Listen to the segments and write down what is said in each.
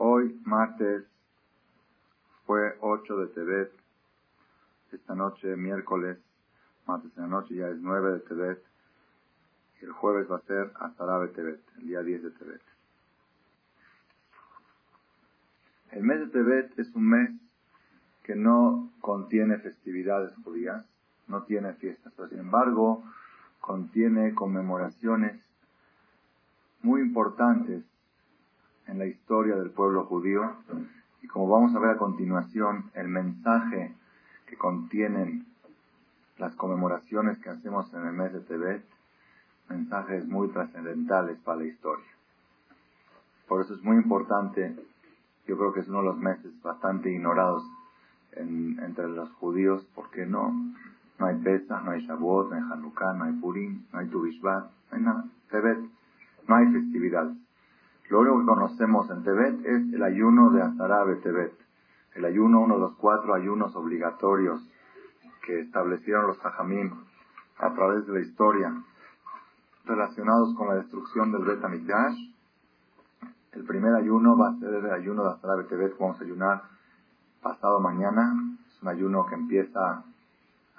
Hoy, martes, fue 8 de Tebet. Esta noche, miércoles, martes en la noche, ya es 9 de Tebet. El jueves va a ser de Tebet, el día 10 de Tebet. El mes de Tebet es un mes que no contiene festividades judías, no tiene fiestas, pero sin embargo contiene conmemoraciones muy importantes en la historia del pueblo judío y como vamos a ver a continuación el mensaje que contienen las conmemoraciones que hacemos en el mes de Tebet, mensajes muy trascendentales para la historia. Por eso es muy importante, yo creo que es uno de los meses bastante ignorados entre los judíos, porque no, no hay Pesach, no hay Shavuot, no hay Hanukkah, no hay Purim, no hay Tu no hay nada. Tebet, no hay festividad. Lo único que conocemos en Tebet es el ayuno de Azarabe Tebet. El ayuno, uno de los cuatro ayunos obligatorios que establecieron los Jajamim a través de la historia relacionados con la destrucción del Bet Amikdash. El primer ayuno va a ser el ayuno de Azarabe Tebet. Vamos a ayunar pasado mañana. Es un ayuno que empieza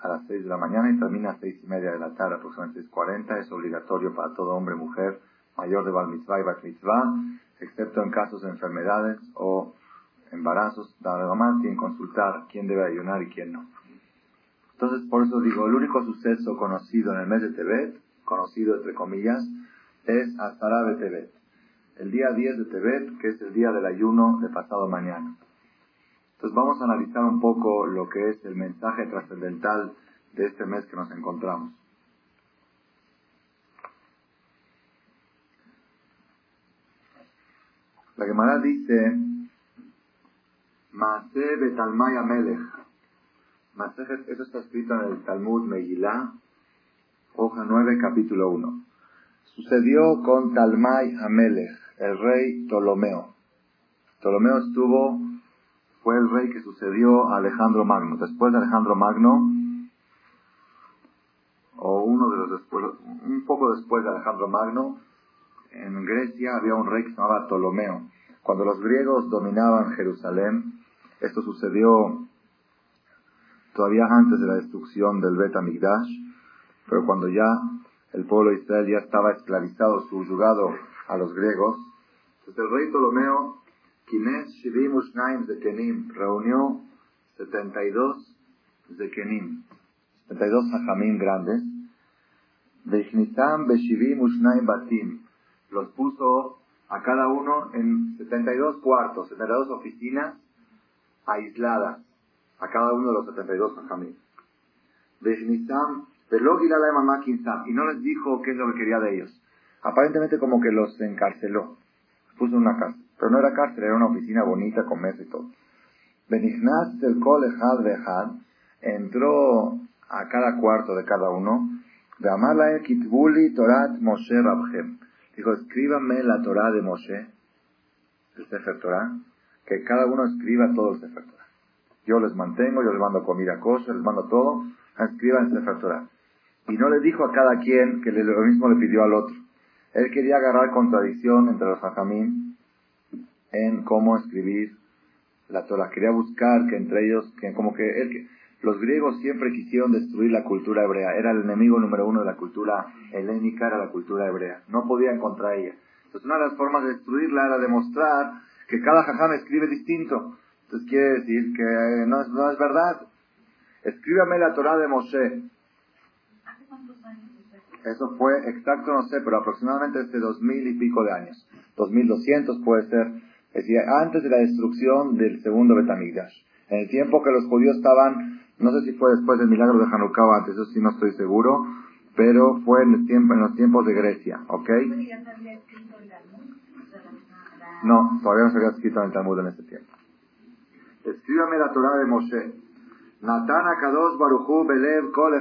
a las 6 de la mañana y termina a seis y media de la tarde, aproximadamente 6.40. Es obligatorio para todo hombre mujer mayor de Bar Mitzvah y Bat Mitzvah, excepto en casos de enfermedades o embarazos. Nada más tienen consultar quién debe ayunar y quién no. Entonces, por eso digo, el único suceso conocido en el mes de Tebet, conocido entre comillas, es Azarabe Tebet. El día 10 de Tebet, que es el día del ayuno de pasado mañana. Entonces vamos a analizar un poco lo que es el mensaje trascendental de este mes que nos encontramos. La Gemara dice, Maase Betalmay Amelech. Eso está escrito en el Talmud Megillah, hoja 9, capítulo 1. Sucedió con Talmay Amelech, el rey Ptolomeo. Ptolomeo estuvo fue el rey que sucedió a Alejandro Magno. Después de Alejandro Magno, o uno de los después, un poco después de Alejandro Magno, en Grecia había un rey que se llamaba Ptolomeo. Cuando los griegos dominaban Jerusalén, esto sucedió todavía antes de la destrucción del Bet Amigdash, pero cuando ya el pueblo de Israel ya estaba esclavizado, subyugado a los griegos, entonces el rey Ptolomeo Kines Shivim Ushnaim Zekenim reunió 72 Zekenim, 72 Hajamim grandes. Veshnitam Beshivim Batim los puso a cada uno en 72 cuartos, 72 oficinas aisladas, a cada uno de los 72 Hajamim. Veshnitam y no les dijo qué es lo que quería de ellos. Aparentemente como que los encarceló, puso en una casa. Pero no era cárcel, era una oficina bonita con mesa y todo. Benignaz del Kolehad Behad entró a cada cuarto de cada uno. De Amala Kitbuli Torat Moshe Rabhem. Dijo, escríbame la Torah de Moshe, el Sefer Torah, que cada uno escriba todo el Sefer Torah. Yo les mantengo, yo les mando comida kosher, les mando todo, escriban el Sefer Torah. Y no le dijo a cada quien que lo mismo le pidió al otro. Él quería agarrar contradicción entre los hajamim en cómo escribir la Torah. Quería buscar que entre ellos, que como que los griegos siempre quisieron destruir la cultura hebrea. Era el enemigo número uno de la cultura helénica, era la cultura hebrea. No podían contra ella. Entonces una de las formas de destruirla era demostrar que cada jajam escribe distinto. Entonces quiere decir que no es, no es verdad. Escríbame la Torah de Moshe. Eso fue exacto, no sé, pero aproximadamente este dos mil y pico de años. Dos mil doscientos puede ser es decir, antes de la destrucción del segundo Betamigdash. En el tiempo que los judíos estaban, no sé si fue después del milagro de Hanukkah o antes, eso sí no estoy seguro, pero fue en, el tiempo, en los tiempos de Grecia, ¿ok? No, todavía no se había escrito en el Talmud en ese tiempo. Escríbame la Torah de Moshe. Natana Kadosh Baruchu Belev Kol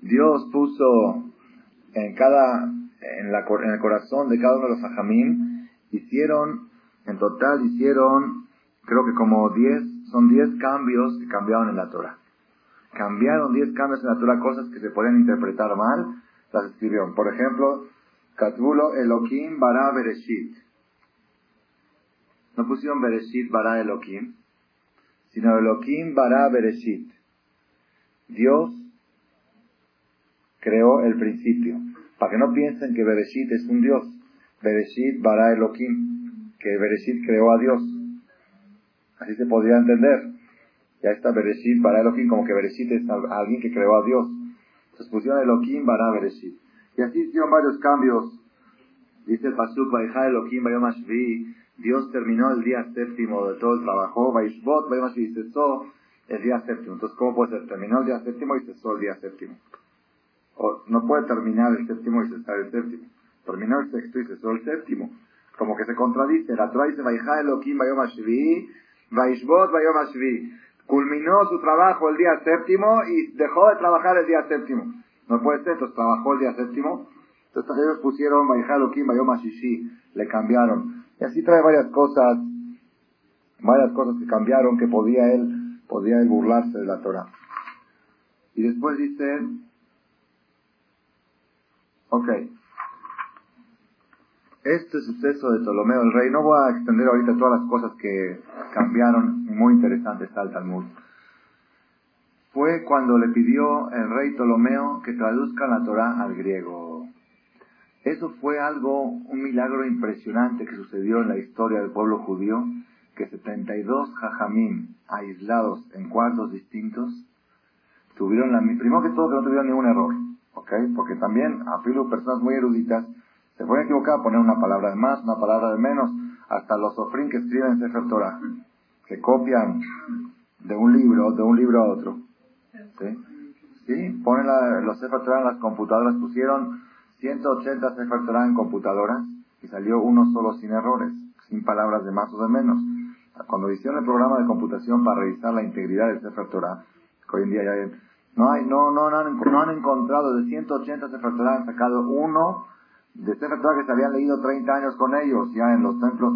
Dios puso en cada, en, la, en el corazón de cada uno de los ajamim hicieron, en total hicieron, creo que como 10, son 10 cambios que cambiaron en la Torah. Cambiaron 10 cambios en la Torah, cosas que se podían interpretar mal, las escribieron. Por ejemplo, Katbulo Elohim Bara Bereshit. no pusieron Bereshit bara Elohim, sino Elohim bara Bereshit. Dios creó el principio. Para que no piensen que Bereshit es un Dios. Bereshit bara Elohim. Que Bereshit creó a Dios. Así se podría entender. Ya está Bereshit bara Elohim, como que Bereshit es alguien que creó a Dios. Entonces pusieron Elohim bara Bereshit. Y así hicieron varios cambios. Dice el Pasuk, Elohim Dios terminó el día séptimo de todo el trabajo. Vaishbot Bayomashvi cesó el día séptimo. Entonces, ¿cómo puede ser? Terminó el día séptimo y cesó el día séptimo. O no puede terminar el séptimo y cesar el séptimo. Terminó el sexto y cesó el séptimo. Como que se contradice. La Torah dice, Elohim Bayomashvi, Vaishbot Bayomashvi. Culminó su trabajo el día séptimo y dejó de trabajar el día séptimo. No puede ser, entonces trabajó el día séptimo. Entonces ellos pusieron Elohim Bayomashishi, le cambiaron. Y así trae varias cosas, varias cosas que cambiaron que podía él, podía él burlarse de la Torah. Y después dice, ok, este suceso de Ptolomeo el rey, no voy a extender ahorita todas las cosas que cambiaron, muy interesante está el Talmud. Fue cuando le pidió el rey Ptolomeo que traduzca la Torah al griego. Eso fue algo, un milagro impresionante que sucedió en la historia del pueblo judío, que 72 jajamim aislados en cuartos distintos tuvieron la primero que todo que no tuvieron ningún error, ¿ok? Porque también, a filo personas muy eruditas, se pueden equivocar, poner una palabra de más, una palabra de menos, hasta los sofrín que escriben Sefer Torah, que copian de un libro, de un libro a otro. ¿Sí? ¿Sí? Ponen los Sefer Torah en las computadoras, pusieron 180 Sefer Torah en computadoras y salió uno solo sin errores, sin palabras de más o de menos. Cuando hicieron el programa de computación para revisar la integridad del Sefer Torah, que hoy en día ya hay, no hay, no, no, no, han, no han encontrado de 180 Sefer Torah, han sacado uno de Sefer Torah que se habían leído 30 años con ellos ya en los templos.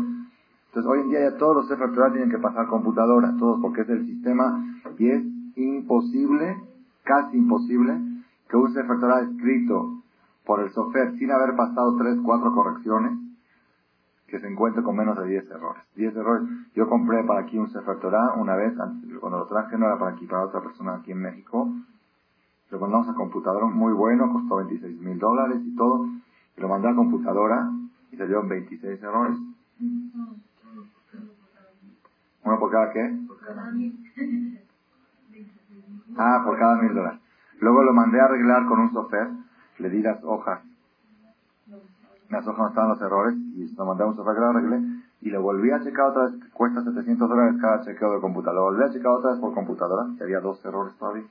Entonces hoy en día ya todos los Sefer Torah tienen que pasar computadora, todos porque es el sistema y es imposible, casi imposible, que un Sefer Torah escrito por el sofer sin haber pasado 3, 4 correcciones, que se encuentre con menos de 10 errores. 10 errores. Yo compré para aquí un Sefer Torah una vez, cuando lo traje no era para aquí, para otra persona aquí en México. Lo mandamos a computadora muy bueno, costó 26 mil dólares y todo lo mandé a computadora y salieron 26 errores. ¿Uno por cada qué? Por cada mil. Ah, por cada mil dólares. Luego lo mandé a arreglar con un software, le di las hojas. Las hojas no estaban los errores y lo mandé a un software que lo arreglé y lo volví a checar otra vez, cuesta 700 dólares cada chequeo de computadora. Lo volví a checar otra vez por computadora y había dos errores todavía.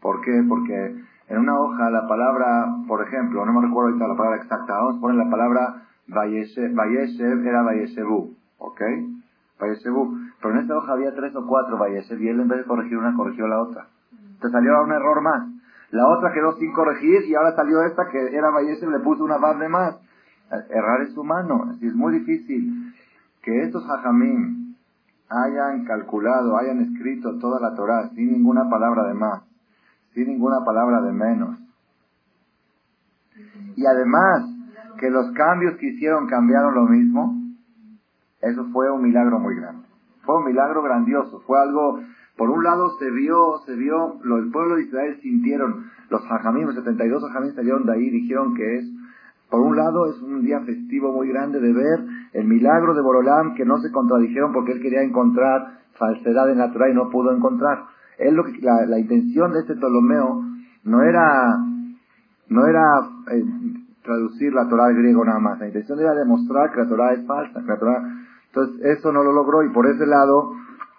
¿Por qué? Porque en una hoja la palabra, por ejemplo, no me recuerdo ahorita la palabra exacta, vamos a poner la palabra Vayeshev, era Vayeshevu, ¿ok? Vayeshevu. Pero en esta hoja había tres o cuatro Vayeshev y él en vez de corregir una corrigió la otra. Te salió un error más. La otra quedó sin corregir y ahora salió esta que era Vayeshev, le puso una bar de más. Errar es humano, es muy difícil. Que estos hajamim hayan calculado, hayan escrito toda la Torah sin ninguna palabra de más sin ninguna palabra de menos. Y además, que los cambios que hicieron cambiaron lo mismo, eso fue un milagro muy grande. Fue un milagro grandioso, fue algo, por un lado se vio, se vio, lo, el pueblo de Israel sintieron, los hajamim, los 72 hajamim salieron de ahí, dijeron que es, por un lado es un día festivo muy grande de ver el milagro de Borolam, que no se contradijeron porque él quería encontrar falsedad en y no pudo encontrar lo que, la, intención de este Ptolomeo no era, no era eh, traducir la Torah al griego nada más. La intención era demostrar que la Torah es falsa. la entonces eso no lo logró y por ese lado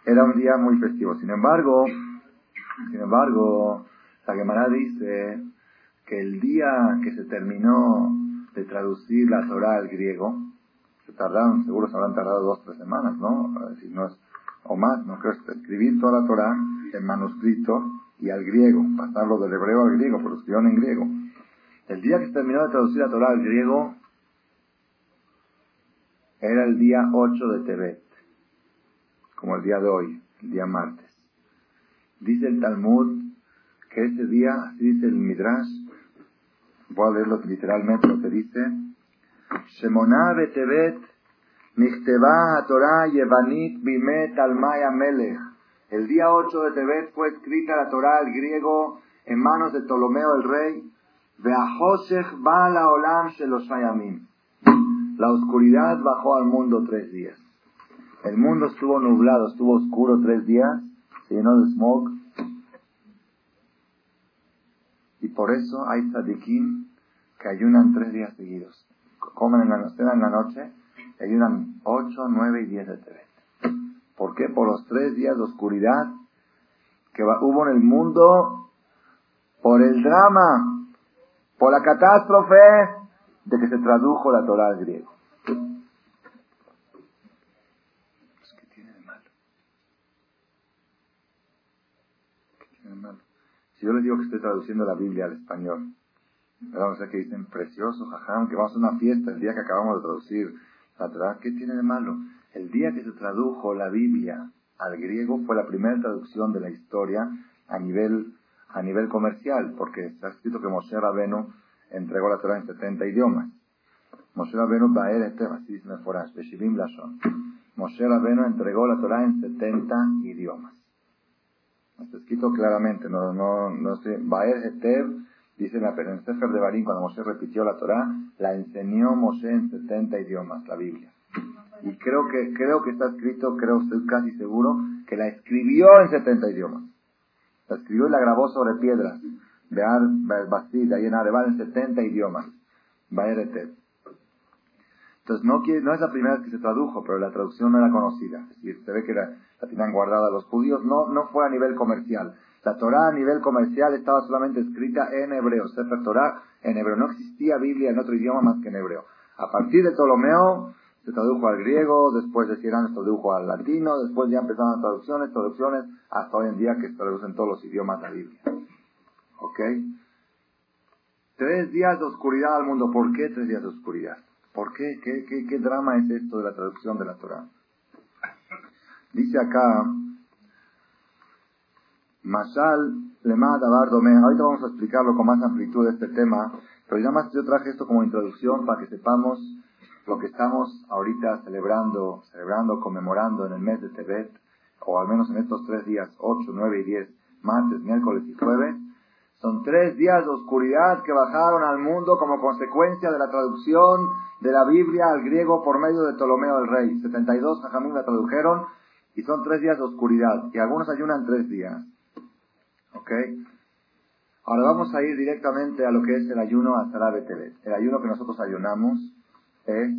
era un día muy festivo. Sin embargo, sin embargo, la Gemara dice que el día que se terminó de traducir la Torah al griego, se tardaron, seguro se habrán tardado dos o tres semanas, ¿no? Si no es o más, no creo, escribir toda la Torah en manuscrito y al griego, pasarlo del hebreo al griego, pero en griego. El día que se terminó de traducir la Torah al griego era el día 8 de Tebet, como el día de hoy, el día martes. Dice el Talmud que ese día, así dice el Midrash, voy a leerlo literalmente lo que dice, Shemoná Tebet Nichteba Torah Yevanit Bimet Almaya Melech. El día 8 de Tebet fue escrita la Torah al griego en manos de Ptolomeo el rey. Olam. La oscuridad bajó al mundo tres días. El mundo estuvo nublado, estuvo oscuro tres días, se llenó de smog. Y por eso hay tzadikim que ayunan tres días seguidos. Comen en la, en la noche ayunan ocho, nueve y diez de TV. ¿Por qué? Por los tres días de oscuridad que hubo en el mundo, por el drama, por la catástrofe de que se tradujo la Torah al griego. Si yo les digo que estoy traduciendo la Biblia al español, vamos a ver que dicen precioso, jajam, que vamos a una fiesta el día que acabamos de traducir la Torah, ¿qué tiene de malo? El día que se tradujo la Biblia al griego fue la primera traducción de la historia a nivel, a nivel comercial, porque está escrito que Moshe Rabenu entregó la Torah en 70 idiomas. Moshe Rabenu Baer Eter, así dice Meforash, Beshivim Lashon. Moshe Rabenu entregó la Torah en 70 idiomas. Está escrito claramente, no, no, no sé, Baer Eter, dice en, la, en Sefer de Barín, cuando Moshe repitió la Torah, la enseñó Moshe en 70 idiomas, la Biblia. Y creo que, creo que está escrito, creo, estoy casi seguro, que la escribió en 70 idiomas. La escribió y la grabó sobre piedras. Bear Basid, ahí en Areval, en 70 idiomas. Baer Eter. Entonces, no, no es la primera vez que se tradujo, pero la traducción no era conocida. Es decir, se ve que la, tenían guardada los judíos. No, no fue a nivel comercial. La Torah a nivel comercial estaba solamente escrita en hebreo. Sefer Torah en hebreo. No existía Biblia en otro idioma más que en hebreo. A partir de Ptolomeo se tradujo al griego, después de Cirán se tradujo al latino, después ya empezaron las traducciones, traducciones, hasta hoy en día que se traducen todos los idiomas de la Biblia. ¿Ok? Tres días de oscuridad al mundo. ¿Por qué tres días de oscuridad? ¿Por qué? ¿Qué, qué, qué drama es esto de la traducción de la Torah? Dice acá, Mashal Lema Dabar Ahorita vamos a explicarlo con más amplitud este tema, pero ya más yo traje esto como introducción para que sepamos lo que estamos ahorita celebrando, celebrando, conmemorando en el mes de Tebet, o al menos en estos tres días, 8, 9 y 10, martes, miércoles y jueves, son tres días de oscuridad que bajaron al mundo como consecuencia de la traducción de la Biblia al griego por medio de Ptolomeo el Rey. 72 jajamín la tradujeron y son tres días de oscuridad. Y algunos ayunan tres días. ¿Ok? Ahora vamos a ir directamente a lo que es el ayuno a Tebet. El ayuno que nosotros ayunamos es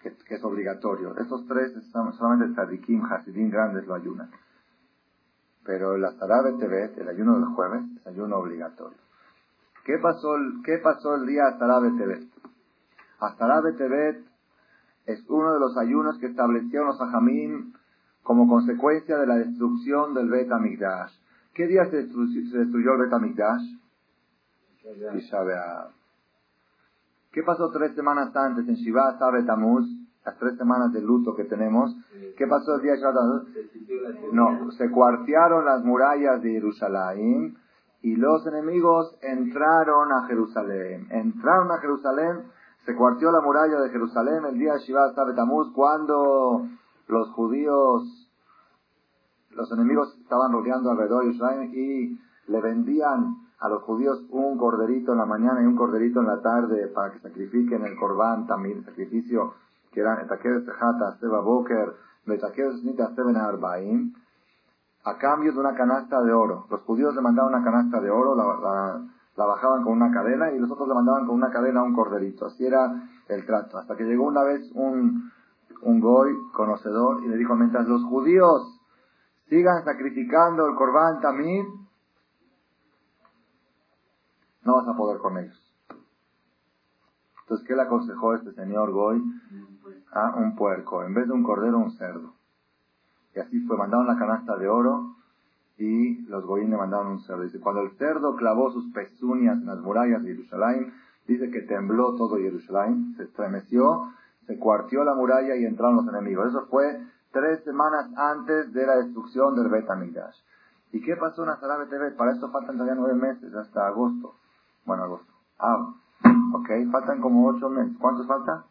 que, es obligatorio. Estos tres solamente el Tadikim, Hasidim grandes lo ayunan. Pero el Azarabe Tebet, el ayuno del jueves, es ayuno obligatorio. ¿Qué pasó, qué pasó el día Azarabe Tebet? Azarabe Tebet es uno de los ayunos que establecieron los Ajamim como consecuencia de la destrucción del Bet Amigdash. ¿Qué día se destruyó, el Bet Amigdash? ¿Qué pasó tres semanas antes en Shiva Sabe las tres semanas de luto que tenemos, ¿qué pasó el día de? No, se cuartearon las murallas de Jerusalén y los enemigos entraron a Jerusalén. Entraron a Jerusalén, se cuarteó la muralla de Jerusalén el día de Shivat Tamuz cuando los judíos, los enemigos estaban rodeando alrededor de Jerusalén y le vendían a los judíos un corderito en la mañana y un corderito en la tarde para que sacrifiquen el corbán también, sacrificio que eran Seba Boker, Arbaim, a cambio de una canasta de oro. Los judíos le mandaban una canasta de oro, la, bajaban con una cadena y los otros le mandaban con una cadena un corderito. Así era el trato. Hasta que llegó una vez un, un goy conocedor y le dijo, mientras los judíos sigan sacrificando el corbán tamid, no vas a poder con ellos. Entonces, ¿qué le aconsejó este señor Goy? a un puerco, en vez de un cordero, un cerdo. Y así fue, mandaron la canasta de oro y los goín le mandaron un cerdo. Dice, cuando el cerdo clavó sus pezuñas en las murallas de Jerusalén, dice que tembló todo Jerusalén, se estremeció, se cuartió la muralla y entraron los enemigos. Eso fue tres semanas antes de la destrucción del Bet ¿Y qué pasó en Azarabe TV? Para eso faltan todavía nueve meses, hasta agosto. Bueno, agosto. Ah, ok, faltan como ocho meses. ¿Cuántos falta?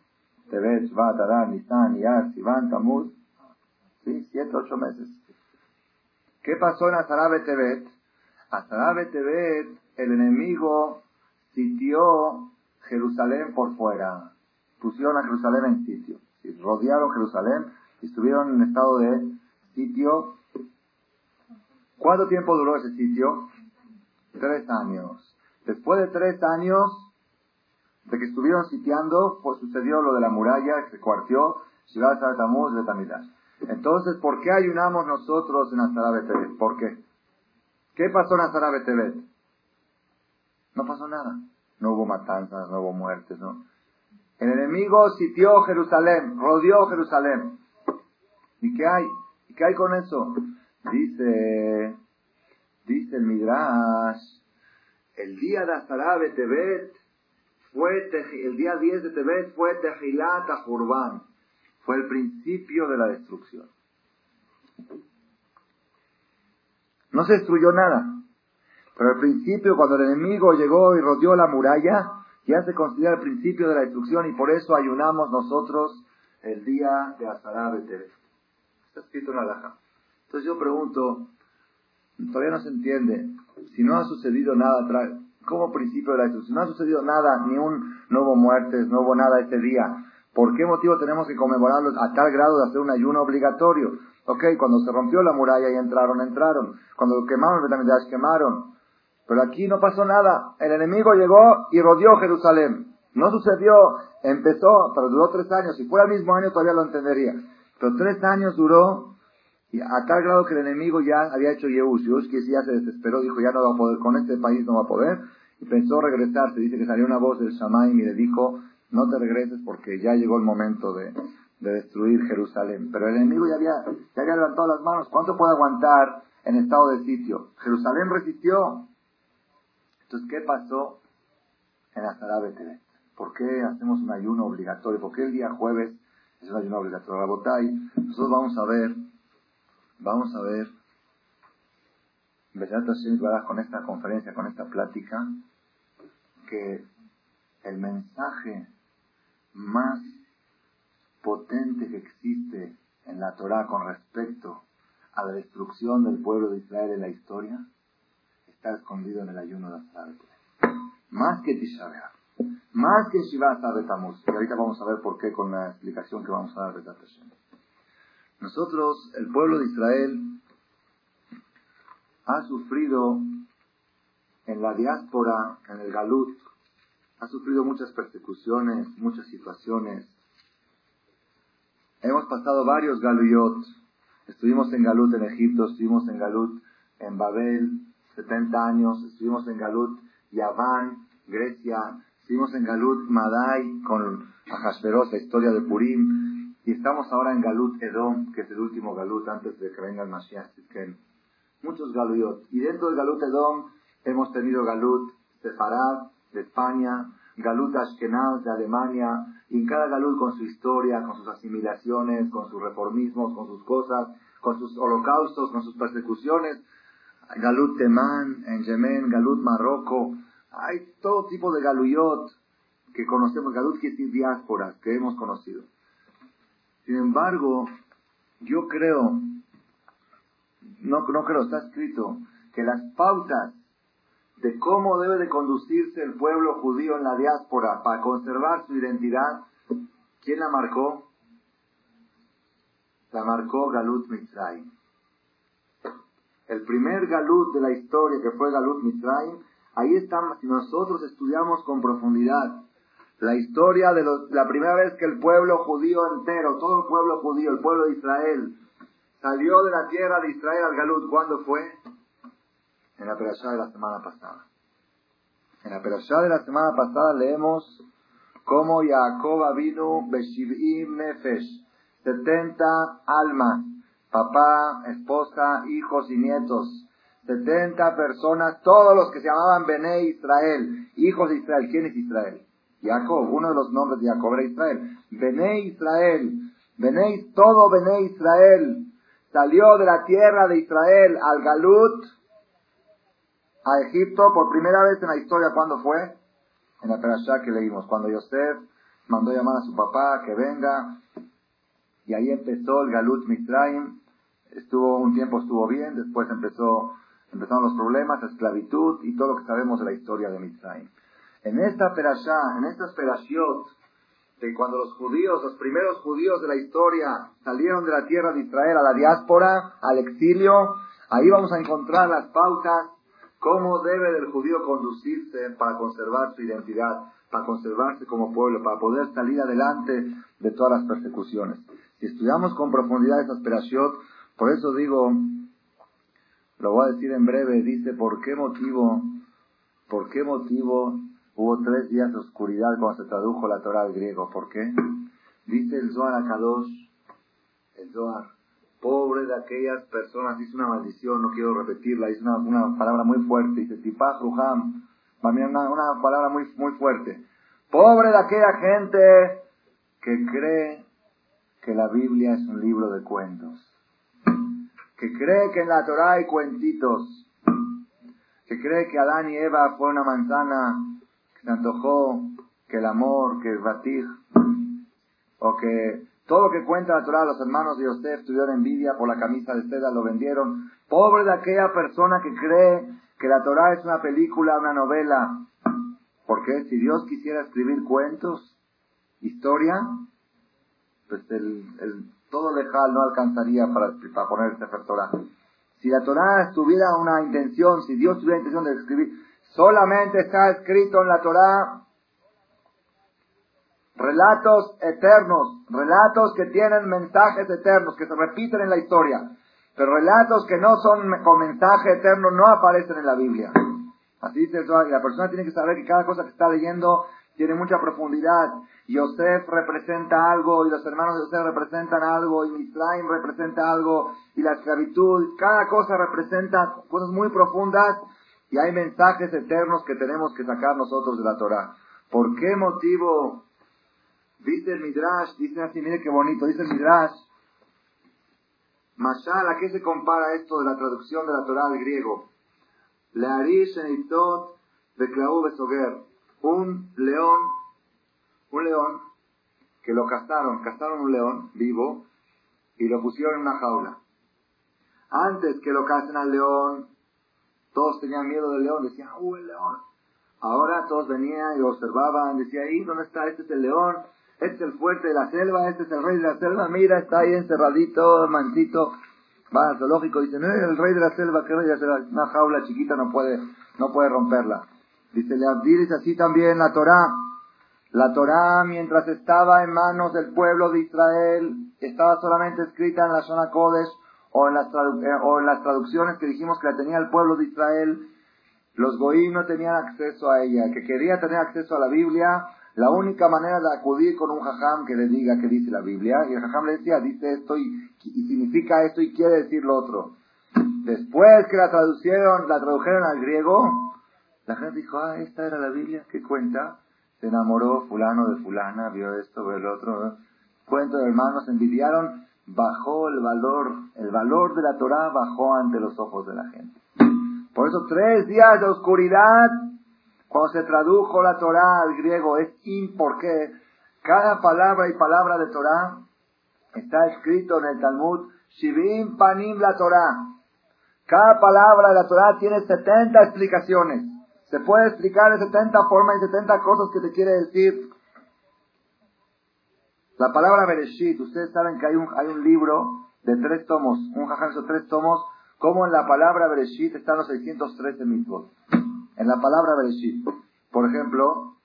Tebet, Shvat, Adar, Nisan, Iyar, Sivan, Tamuz. ¿Sí? Siete, ocho meses. ¿Qué pasó en Azarabe Tebet? Azarabe Tebet, el enemigo sitió Jerusalén por fuera. Pusieron a Jerusalén en sitio. Rodearon Jerusalén y estuvieron en estado de sitio. ¿Cuánto tiempo duró ese sitio? Tres años. Después de tres años de que estuvieron sitiando, pues sucedió lo de la muralla, que se cuartió, Shivat Tamuz de Tamidah. Entonces, ¿por qué ayunamos nosotros en Azarabe Tebet? ¿Por qué? ¿Qué pasó en Azarabe Tebet? No pasó nada. No hubo matanzas, no hubo muertes, ¿no? El enemigo sitió Jerusalén, rodeó Jerusalén. ¿Y qué hay? ¿Y qué hay con eso? Dice, dice el Midrash, el día de Azarabe Tebet fue, el día 10 de Tebet fue Tejilat Jurban fue el principio de la destrucción. No se destruyó nada, pero al principio cuando el enemigo llegó y rodeó la muralla, ya se considera el principio de la destrucción y por eso ayunamos nosotros el día de Azará Está escrito en la laja. Entonces yo pregunto, todavía no se entiende, si no ha sucedido nada como principio de la destrucción, no ha sucedido nada, ni un, no hubo muertes, no hubo nada ese día, ¿Por qué motivo tenemos que conmemorarlo a tal grado de hacer un ayuno obligatorio? Ok, cuando se rompió la muralla y entraron, entraron. Cuando quemaron el quemaron. Pero aquí no pasó nada. El enemigo llegó y rodeó Jerusalén. No sucedió, empezó, pero duró tres años. Si fuera el mismo año todavía lo entendería. Pero tres años duró y a tal grado que el enemigo ya había hecho Yehush. Yehush que ya se desesperó, dijo ya no va a poder, con este país no va a poder. Y pensó regresarse. Dice que salió una voz del Shamaim y le dijo, no te regreses porque ya llegó el momento de, destruir Jerusalén. Pero el enemigo ya había, ya había levantado las manos. ¿Cuánto puede aguantar en estado de sitio? Jerusalén resistió. Entonces, ¿qué pasó en Azarabe TV? ¿Por qué hacemos un ayuno obligatorio? ¿Por qué el día jueves es un ayuno obligatorio? Rabotay, nosotros vamos a ver, vamos a ver, con esta conferencia, con esta plática, que el mensaje más potente que existe en la Torah con respecto a la destrucción del pueblo de Israel en la historia está escondido en el ayuno de Azar. Más que Tisha más que Shiva Tamuz. Y ahorita vamos a ver por qué con la explicación que vamos a dar de Nosotros, el pueblo de Israel, ha sufrido en la diáspora, en el Galut, ha sufrido muchas persecuciones, muchas situaciones. Hemos pasado varios galuyot. Estuvimos en Galut en Egipto, estuvimos en Galut en Babel, 70 años, estuvimos en Galut Yaván, Grecia, estuvimos en Galut Madai con Ahasveros, la historia de Purim, y estamos ahora en Galut Edom, que es el último Galut antes de que venga el Mashiach Muchos galuyot. Y dentro del Galut Edom hemos tenido Galut Sefarad, de España, Galut Ashkenaz de Alemania, y en cada Galut con su historia, con sus asimilaciones, con sus reformismos, con sus cosas, con sus holocaustos, con sus persecuciones. Galut Temán en Yemen, Galut Marroco, hay todo tipo de Galuyot que conocemos, Galut que diásporas que hemos conocido. Sin embargo, yo creo, no, no creo, está escrito, que las pautas de cómo debe de conducirse el pueblo judío en la diáspora para conservar su identidad, ¿quién la marcó? La marcó Galut Mitzrayim. El primer Galut de la historia que fue Galut Mitzrayim, ahí estamos, si nosotros estudiamos con profundidad la historia de la primera vez que el pueblo judío entero, todo el pueblo judío, el pueblo de Israel, salió de la tierra de Israel al Galut, ¿cuándo fue? en la perashá de la semana pasada. En la perashá de la semana pasada leemos cómo Jacob vino Beshivim Nefesh, 70 almas, papá, esposa, hijos y nietos, 70 personas, todos los que se llamaban Bene Israel, hijos de Israel. ¿Quién es Israel? Jacob, uno de los nombres de Jacob era Israel. Bene Israel, Bene, todo Bene Israel salió de la tierra de Israel al Galut, a Egipto por primera vez en la historia. ¿Cuándo fue? En la perashá que leímos, cuando Yosef mandó llamar a su papá que venga, y ahí empezó el Galut Mitzrayim, estuvo un tiempo estuvo bien, después empezó, empezaron los problemas, esclavitud y todo lo que sabemos de la historia de Mitzrayim. En esta perashá, en estas perashiot, de cuando los judíos, los primeros judíos de la historia salieron de la tierra de Israel a la diáspora, al exilio, ahí vamos a encontrar las pautas, cómo debe el judío conducirse para conservar su identidad, para conservarse como pueblo, para poder salir adelante de todas las persecuciones. Si estudiamos con profundidad esta perashiot, por eso digo, lo voy a decir en breve, dice, ¿por qué motivo, por qué motivo hubo tres días de oscuridad cuando se tradujo la Torah al griego? ¿Por qué? Dice el Zohar Akadosh, el Zohar, pobre de aquellas personas, dice una maldición, no quiero repetirla, dice una, una palabra muy fuerte, dice Tipah Ruham, una, una palabra muy, muy fuerte. Pobre de aquella gente que cree que la Biblia es un libro de cuentos que cree que en la Torah hay cuentitos, que cree que Adán y Eva fue una manzana se antojó, que el amor, que el batir, o que todo lo que cuenta la Torah, los hermanos de Yosef tuvieron envidia por la camisa de seda, lo vendieron. Pobre de aquella persona que cree que la Torah es una película, una novela. Porque si Dios quisiera escribir cuentos, historia, pues el, el todo lejal no alcanzaría para, para poner Sefer Torah. Si la Torah tuviera una intención, si Dios tuviera intención de escribir, solamente está escrito en la Torah relatos eternos, relatos que tienen mensajes eternos, que se repiten en la historia. Pero relatos que no son con mensaje eterno no aparecen en la Biblia. Así dice la persona tiene que saber que cada cosa que está leyendo tiene mucha profundidad. Yosef representa algo y los hermanos de Yosef representan algo y Misraim representa algo y la esclavitud, cada cosa representa cosas muy profundas y hay mensajes eternos que tenemos que sacar nosotros de la Torah. ¿Por qué motivo? Dice el Midrash, dice así, mire qué bonito, dice el Midrash, Mashal, ¿a qué se compara esto de la traducción de la Torah al griego? Learish enitot de Besoger un león, un león que lo cazaron, cazaron un león vivo y lo pusieron en una jaula. Antes que lo casen al león, todos tenían miedo del león, decían, ¡uh, el león! Ahora todos venían y observaban, decían, ¿y dónde está? Este es el león, este es el fuerte de la selva, este es el rey de la selva, mira, está ahí encerradito, mancito. Va al zoológico, dice, no, el rey de la selva, ¿qué rey de la selva? Una jaula chiquita no puede, no puede romperla. Dice Leabdil, es así también la Torá. La Torá, mientras estaba en manos del pueblo de Israel, estaba solamente escrita en la zona Kodesh o en, las eh, o en las traducciones que dijimos que la tenía el pueblo de Israel. Los goí no tenían acceso a ella. El que quería tener acceso a la Biblia, la única manera de acudir con un jajam que le diga qué dice la Biblia. Y el jajam le decía, dice esto y, y significa esto y quiere decir lo otro. Después que la traducieron, la tradujeron al griego, la gente dijo, ah, esta era la Biblia, ¿qué cuenta? Se enamoró fulano de fulana, vio esto, vio el otro. Cuento de hermanos, envidiaron, bajó el valor, el valor de la Torah bajó ante los ojos de la gente. Por eso tres días de oscuridad, cuando se tradujo la Torah al griego, es in, porque cada palabra y palabra de Torah está escrito en el Talmud, Shivim Panim la Torah. Cada palabra de la Torah tiene 70 explicaciones. Se puede explicar de 70 formas y 70 cosas que te quiere decir. La palabra Bereshit, ustedes saben que hay un, hay un libro de tres tomos, un jajam de tres tomos, como en la palabra Bereshit están los 613 mitzvot. En la palabra Bereshit. Por ejemplo,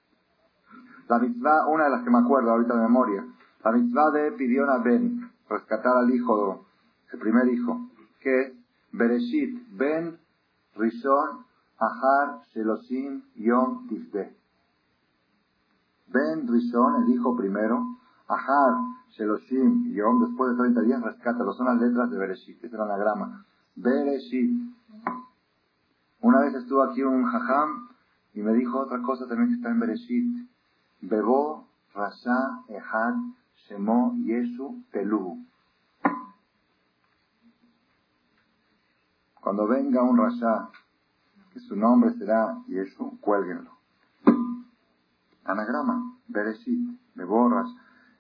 la mitzvah, una de las que me acuerdo ahorita de memoria, la mitzvah de Pidiona Ben, rescatar al hijo, el primer hijo, que es Bereshit Ben Rishon Ahar Sheloshim Yom Tifte. Ben Rishon, el hijo primero, Ahar Sheloshim Yom, después de 30 días, rescátalo. Son las letras de Bereshit, esa la anagrama. Bereshit. Una vez estuvo aquí un jajam y me dijo otra cosa también que está en Bereshit. Bebo Rasha Ehad Shemo Yeshu Telu. Cuando venga un Rasha su nombre será Yeshu, cuélguenlo. anagrama, Bereshit, me borras.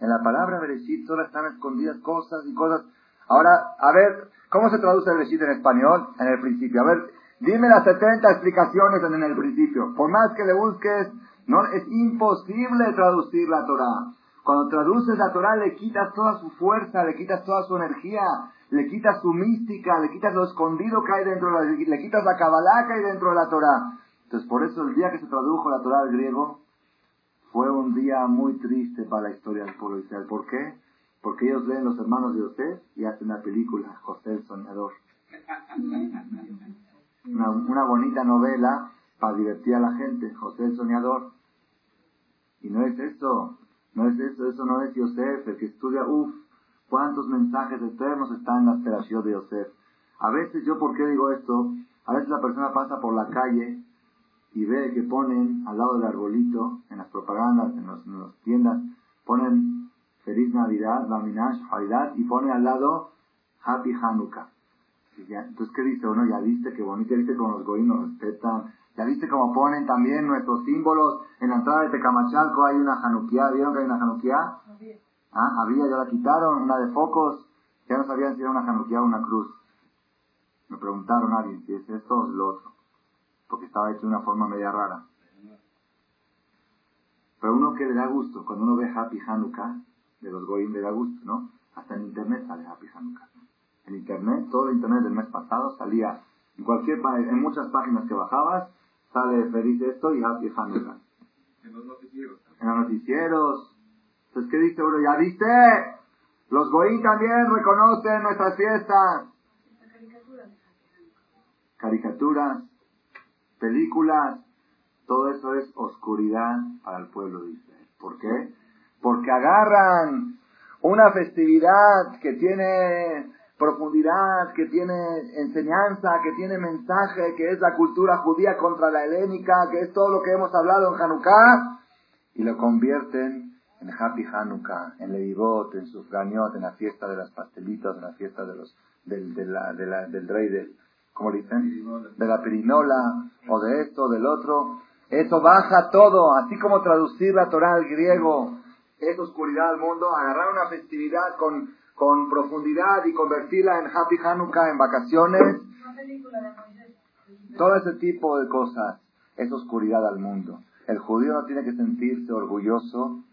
En la palabra Bereshit solo están escondidas cosas y cosas. Ahora, a ver, ¿cómo se traduce Bereshit en español? En el principio. A ver, dime las 70 explicaciones en el principio. Por más que le busques, no, es imposible traducir la Torah. Cuando traduces la Torah le quitas toda su fuerza, le quitas toda su energía, le quitas su mística, le quitas lo escondido que hay dentro, de la, le quitas la Kabbalah que hay dentro de la Torah. Entonces, por eso el día que se tradujo la Torah al griego fue un día muy triste para la historia del pueblo Israel. ¿Por qué? Porque ellos leen los hermanos de José y hacen una película, José el Soñador. Una, una bonita novela para divertir a la gente, José el Soñador. Y no es eso. No es eso, eso no es Yosef, el que estudia, uff, cuántos mensajes eternos están en la esperación de Yosef. A veces, yo por qué digo esto, a veces la persona pasa por la calle y ve que ponen al lado del arbolito, en las propagandas, en, las tiendas, ponen Feliz Navidad, Laminash, Navidad, y ponen al lado Happy Hanukkah. entonces, ¿qué dice uno? Ya viste qué bonito, ya viste con los goinos respetan, ¿Ya viste cómo ponen también nuestros símbolos? En la entrada de Tecamachalco hay una januquía. ¿Vieron que hay una januquía? Ah, había, ya la quitaron, una de focos. Ya no sabían si era una januquía o una cruz. Me preguntaron a alguien si es esto o es lo otro. Porque estaba hecho de una forma media rara. Pero uno que le da gusto, cuando uno ve Happy Hanukkah, de los Goyim le da gusto, ¿no? Hasta en internet sale Happy Hanukkah. En internet, todo el internet del mes pasado salía, en cualquier en muchas páginas que bajabas, sale feliz esto y Happy Hanukkah. En los noticieros. En los noticieros. Entonces, ¿qué dice uno? ¿Ya viste? Los Goí también reconocen nuestras fiestas. Caricaturas, películas, todo eso es oscuridad para el pueblo de Israel. ¿Por qué? Porque agarran una festividad que tiene profundidad, que tiene enseñanza, que tiene mensaje, que es la cultura judía contra la helénica, que es todo lo que hemos hablado en Hanukkah, y lo convierten en Happy Hanukkah, en Levivot, en Sufganiot, en la fiesta de las pastelitos, en la fiesta de los, del, del rey del, ¿cómo dicen? De la pirinola, o de esto, del otro. Eso baja todo, así como traducir la Torah al griego, es oscuridad al mundo, agarrar una festividad con con profundidad y convertirla en Happy Hanukkah, en vacaciones. Todo ese tipo de cosas es oscuridad al mundo. El judío no tiene que sentirse orgulloso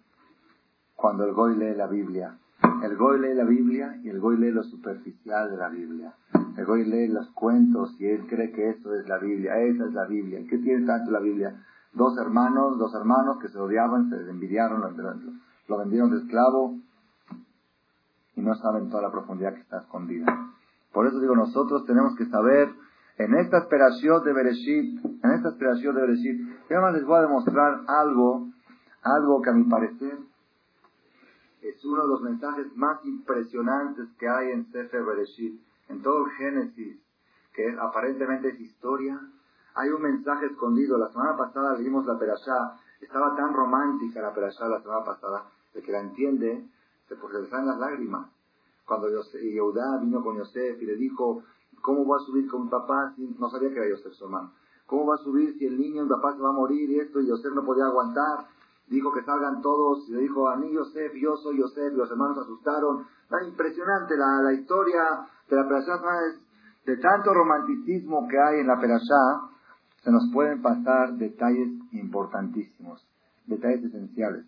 cuando el goy lee la Biblia. El goy lee la Biblia y el goy lee lo superficial de la Biblia. El goy lee los cuentos y él cree que eso es la Biblia, esa es la Biblia. ¿Qué tiene tanto la Biblia? Dos hermanos, dos hermanos que se odiaban, se envidiaron, lo vendieron de esclavo, y no saben toda la profundidad que está escondida. Por eso digo, nosotros tenemos que saber en esta esperación de Bereshit, en esta esperación de Bereshit, yo además les voy a demostrar algo, algo que a mi parecer es uno de los mensajes más impresionantes que hay en Sefer Bereshit, en todo el Génesis, que aparentemente es historia, hay un mensaje escondido. La semana pasada leímos la Perashá, estaba tan romántica la Perashá la semana pasada, de que la entiende porque le salen las lágrimas. Cuando Yehudá vino con Yosef y le dijo, ¿cómo va a subir con mi papá? No sabía que era Yosef su hermano. ¿Cómo va a subir si el niño, mi papá se va a morir y esto? Y Yosef no podía aguantar. Dijo que salgan todos, y le dijo, a mí Yosef, yo soy Yosef, y los hermanos asustaron. Está impresionante la, la historia de la Perashá, de tanto romanticismo que hay en la Perashá, se nos pueden pasar detalles importantísimos, detalles esenciales.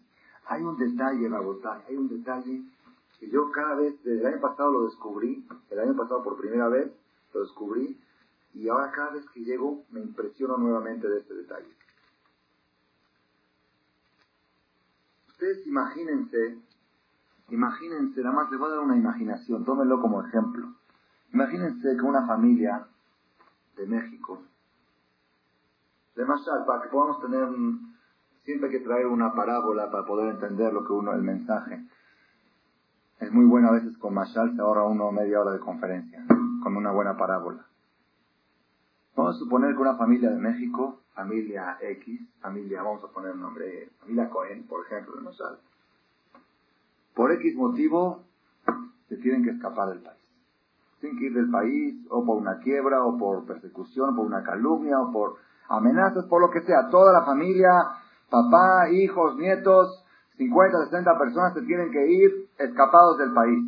Hay un detalle, Rabotay, hay un detalle que yo cada vez, desde el año pasado lo descubrí, el año pasado por primera vez lo descubrí, y ahora cada vez que llego me impresiono nuevamente de este detalle. Ustedes imagínense, imagínense, nada más les voy a dar una imaginación, tómenlo como ejemplo. Imagínense que una familia de México, de Mashal, para que podamos tener Siempre hay que traer una parábola para poder entender lo que uno, el mensaje. Es muy bueno a veces con Mashal se ahorra uno media hora de conferencia, con una buena parábola. Vamos a suponer que una familia de México, familia X, familia, vamos a poner un nombre, familia Cohen, por ejemplo, de Mashal, por X motivo se tienen que escapar del país. Tienen que ir del país, o por una quiebra, o por persecución, o por una calumnia, o por amenazas, por lo que sea. Toda la familia Papá, hijos, nietos, 50, 60 personas se tienen que ir escapados del país.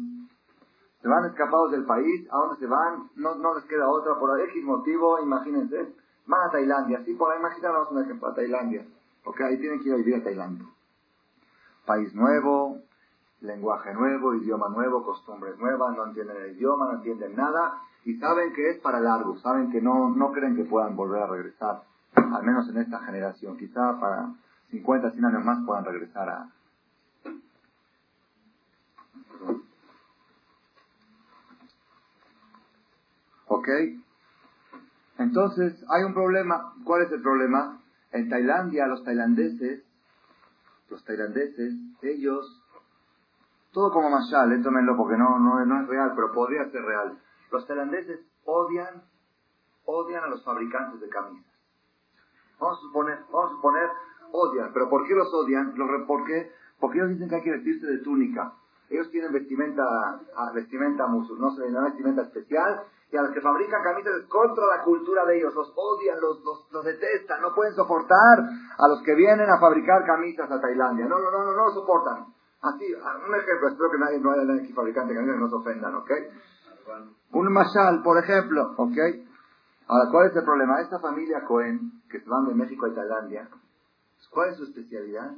Se van escapados del país, ¿a dónde se van? No, no les queda otra, por X motivo, imagínense, van a Tailandia, sí, por ahí, imagínate un ejemplo, a Tailandia, porque ahí tienen que ir a vivir a Tailandia. País nuevo, lenguaje nuevo, idioma nuevo, costumbres nuevas, no entienden el idioma, no entienden nada, y saben que es para largo, saben que no, no creen que puedan volver a regresar, al menos en esta generación, quizá para 50, 100 años más puedan regresar a, ¿Ok? Entonces, hay un problema. ¿Cuál es el problema? En Tailandia, los tailandeses, los tailandeses, ellos, todo como Mashal, eh, tómenlo porque no, no, no es real, pero podría ser real. Los tailandeses odian, odian a los fabricantes de camisas. Vamos a suponer, vamos a suponer, odian. ¿Pero por qué los odian? ¿Por qué? Porque ellos dicen que hay que vestirse de túnica. Ellos tienen vestimenta, ah, vestimenta musulmana, no una vestimenta especial, y a los que fabrican camisas es contra la cultura de ellos, los odian, los, los, detestan, no pueden soportar a los que vienen a fabricar camisas a Tailandia. No, no, no, no, no lo soportan. Así, un ejemplo, espero que nadie no haya aquí fabricante de camisas no se ofendan, ¿ok? Un mashal, por ejemplo, ¿ok? Ahora, ¿cuál es el problema? Esta familia Cohen, que se van de México a Tailandia, ¿cuál es su especialidad?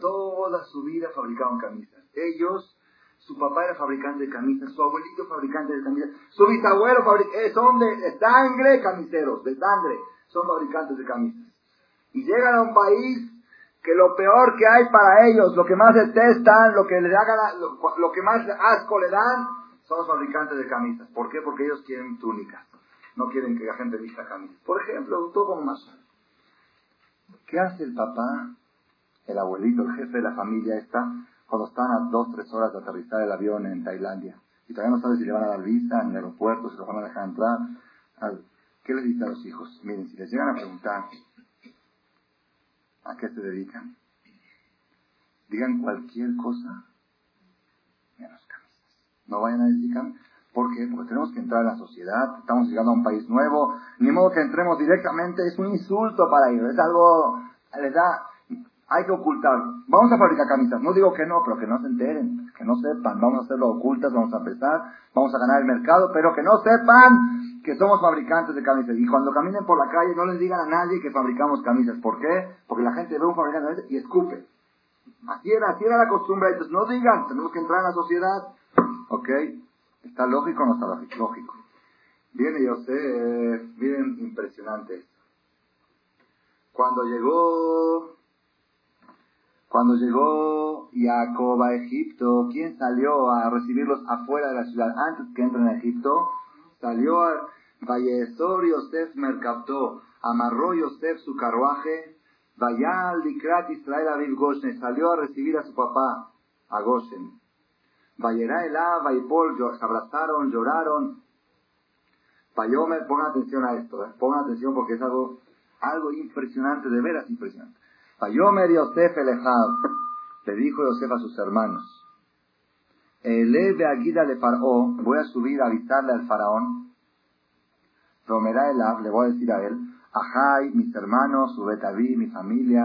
Toda su vida fabricaban camisas. Ellos, su papá era fabricante de camisas, su abuelito fabricante de camisas, su bisabuelo eh, son de, sangre camiseros, de sangre, son fabricantes de camisas. Y llegan a un país que lo peor que hay para ellos, lo que más detestan, lo que, le hagan, lo, que más asco le dan, son los fabricantes de camisas. ¿Por qué? Porque ellos quieren túnicas. No quieren que la gente vista camisas. Por ejemplo, todo como más. ¿Qué hace el papá el abuelito, el jefe de la familia está cuando están a dos, tres horas de aterrizar el avión en Tailandia. Y todavía no sabe si le van a dar visa en el aeropuerto, si lo van a dejar entrar. ¿Qué le dice a los hijos? Miren, si les llegan a preguntar a qué se dedican, digan cualquier cosa menos camisas. No vayan a decir. ¿Por qué? Porque tenemos que entrar a la sociedad, estamos llegando a un país nuevo, ni modo que entremos directamente, es un insulto para ellos, es algo, les da, hay que ocultar. Vamos a fabricar camisas. No digo que no, pero que no se enteren, que no sepan. Vamos a hacerlo ocultas, vamos a empezar, vamos a ganar el mercado, pero que no sepan que somos fabricantes de camisas. Y cuando caminen por la calle no les digan a nadie que fabricamos camisas. ¿Por qué? Porque la gente ve un fabricante de camisas y escupe. Así era, así era la costumbre. Entonces no digan, tenemos que entrar en la sociedad. ¿Ok? ¿Está lógico o no está lógico? Viene José, miren, impresionante. Cuando llegó cuando llegó Jacob a Egipto, ¿quién salió a recibirlos afuera de la ciudad antes que entren a Egipto? Salió a Vallesor Yosef Mercaptó, amarró Yosef su carruaje, Vayal Dikrat Israel Aviv Goshen, salió a recibir a su papá, a Goshen. Vayera Elá, Vaipol, se abrazaron, lloraron. Vayomer, pongan atención a esto, ¿eh? pongan atención porque es algo, algo impresionante, de veras impresionante. Fayomer Yosef Elejav, le dijo Yosef a sus hermanos, Eleve Aguida le Paró, voy a subir a avisarle al faraón, Romerá Elav, le voy a decir a él, Ajay, mis hermanos, Ubetaví, mi familia,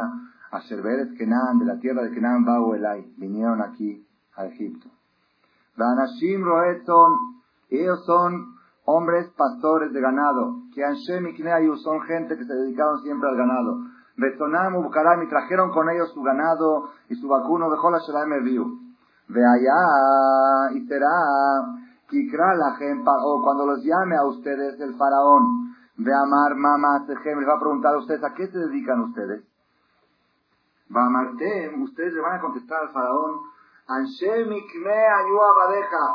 Asherberes Kenan, de la tierra de Kenan, Bau Elai, vinieron aquí a Egipto. Vanashim Roetzon, ellos son hombres pastores de ganado, que Anshem y son gente que se dedicaron siempre al ganado. Betonam Ubukaram y trajeron con ellos su ganado y su vacuno de Jola Shalaim Viu. Ve allá y será Kikra la o cuando los llame a ustedes el faraón. Ve amar mamá Sejem, les va a preguntar a ustedes a qué se dedican ustedes. Va Martem, ustedes le van a contestar al faraón. Anshe Mikme Abadeja.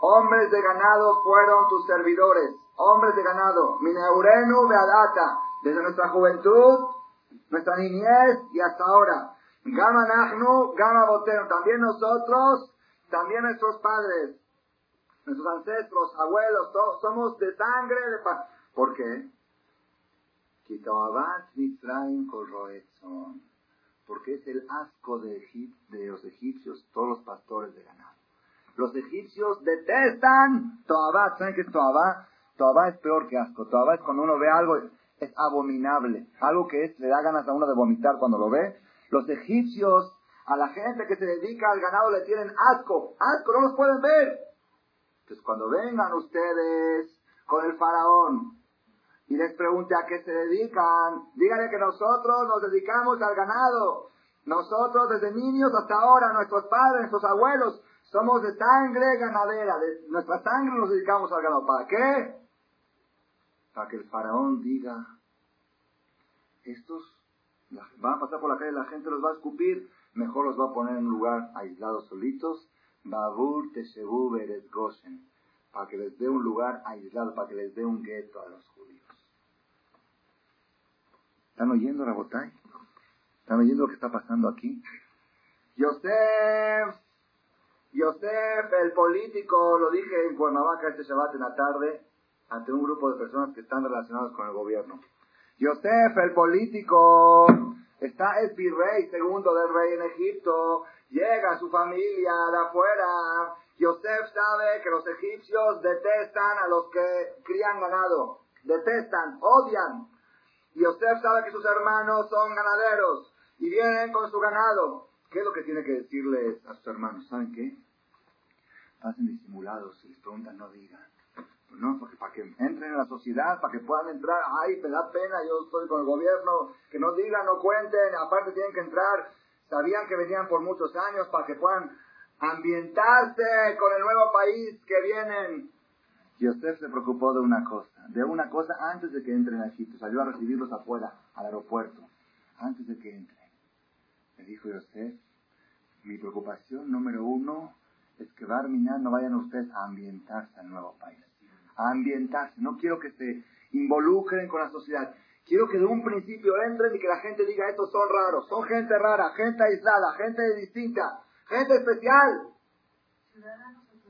Hombres de ganado fueron tus servidores. Hombres de ganado. Mineurenu Beadata. Desde nuestra juventud nuestra niñez y hasta ahora. Gama Nahnu, Gama Boteno, también nosotros, también nuestros padres, nuestros ancestros, abuelos, todos somos de sangre de paz. ¿Por qué? Porque es el asco de, de los egipcios, todos los pastores de ganado. Los egipcios detestan Toabá. ¿Saben qué es Toabá? Toabá es peor que asco. Toabá es cuando uno ve algo es abominable. Algo que es, le da ganas a uno de vomitar cuando lo ve. Los egipcios, a la gente que se dedica al ganado le tienen asco, asco, no los pueden ver. Entonces cuando vengan ustedes con el faraón y les pregunte a qué se dedican, díganle que nosotros nos dedicamos al ganado. Nosotros desde niños hasta ahora, nuestros padres, nuestros abuelos, somos de sangre ganadera. De nuestra sangre nos dedicamos al ganado. ¿Para qué? Para que el faraón diga, estos van a pasar por la calle, la gente los va a escupir, mejor los va a poner en un lugar aislado solitos. Babur Teshebu Goshen. Para que les dé un lugar aislado, para que les dé un gueto a los judíos. ¿Están oyendo, Rabotay? ¿Están oyendo lo que está pasando aquí? Yosef, Yosef, el político, lo dije en Cuernavaca este Shabbat en la tarde, ante un grupo de personas que están relacionadas con el gobierno. Yosef, el político, está el virrey segundo del rey en Egipto, llega su familia de afuera. Yosef sabe que los egipcios detestan a los que crían ganado, detestan, odian Yosef sabe que sus hermanos son ganaderos y vienen con su ganado. ¿Qué es lo que tiene que decirles a sus hermanos? ¿Saben qué? Pasen disimulados, si les preguntan, no digan. No, porque para que entren en la sociedad, para que puedan entrar, ay, me da pena, yo estoy con el gobierno, que no digan, no cuenten, aparte tienen que entrar, sabían que venían por muchos años para que puedan ambientarse con el nuevo país que vienen. Yosef se preocupó de una cosa, de una cosa antes de que entren a Egipto. Salió a recibirlos afuera, al aeropuerto, antes de que entren. Le dijo Yosef, mi preocupación número uno es que Barminan no vayan ustedes a ambientarse al nuevo país. Ambientarse. No quiero que se involucren con la sociedad. Quiero que de un principio entren y que la gente diga, estos son raros, son gente rara, gente aislada, gente distinta, gente especial.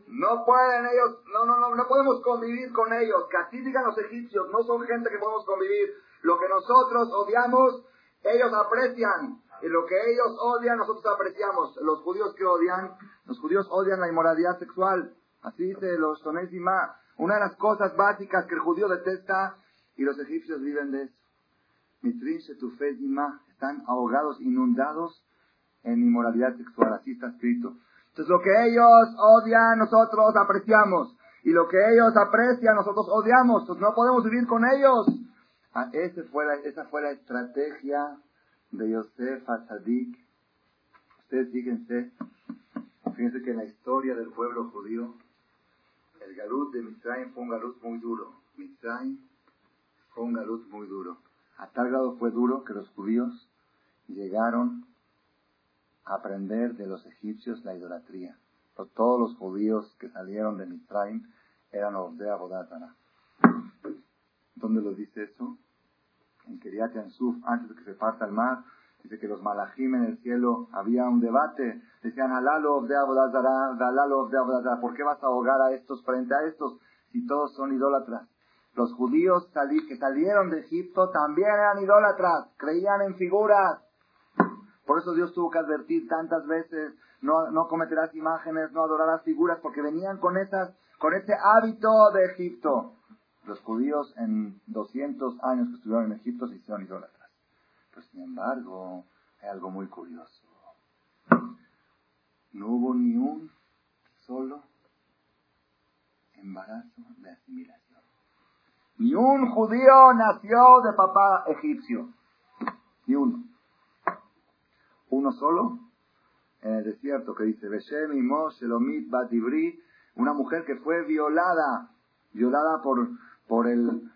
No pueden ellos, no, no, no, no podemos convivir con ellos. Que así digan los egipcios, no son gente que podemos convivir. Lo que nosotros odiamos, ellos aprecian. Y lo que ellos odian, nosotros apreciamos. Los judíos que odian, los judíos odian la inmoralidad sexual. Así dice los Sonésima. Una de las cosas básicas que el judío detesta, y los egipcios viven de eso. Mitrin Shetufezima están ahogados, inundados en inmoralidad sexual. Así está escrito. Entonces lo que ellos odian, nosotros apreciamos. Y lo que ellos aprecian, nosotros odiamos. Entonces no podemos vivir con ellos. Ah, esa fue la estrategia de Yosef Atzadik. Ustedes fíjense, fíjense que en la historia del pueblo judío, el galut de Mitzrayim fue un galut muy duro. Mitzrayim fue un galut muy duro. A tal grado fue duro que los judíos llegaron aprender de los egipcios la idolatría. todos los judíos que salieron de Mitzrayim eran los de Abodátara. ¿Dónde lo dice eso? En Keriat Yansuf, antes de que se parta el mar, dice que los malajim en el cielo había un debate. Decían, Halalo de Abodátara, Halalo de Abodátara, ¿por qué vas a ahogar a estos frente a estos si todos son idólatras? Los judíos que salieron de Egipto también eran idólatras, creían en figuras. Por eso Dios tuvo que advertir tantas veces, no, no cometerás imágenes, no adorarás figuras, porque venían con, esas, con ese hábito de Egipto. Los judíos en 200 años que estuvieron en Egipto se hicieron idólatras. Pero sin embargo, hay algo muy curioso. No hubo ni un solo embarazo de asimilación. Ni un judío nació de papá egipcio. Ni uno uno solo, en el desierto, que dice, Beshem Shelomit Batibri, una mujer que fue violada, violada por, por el,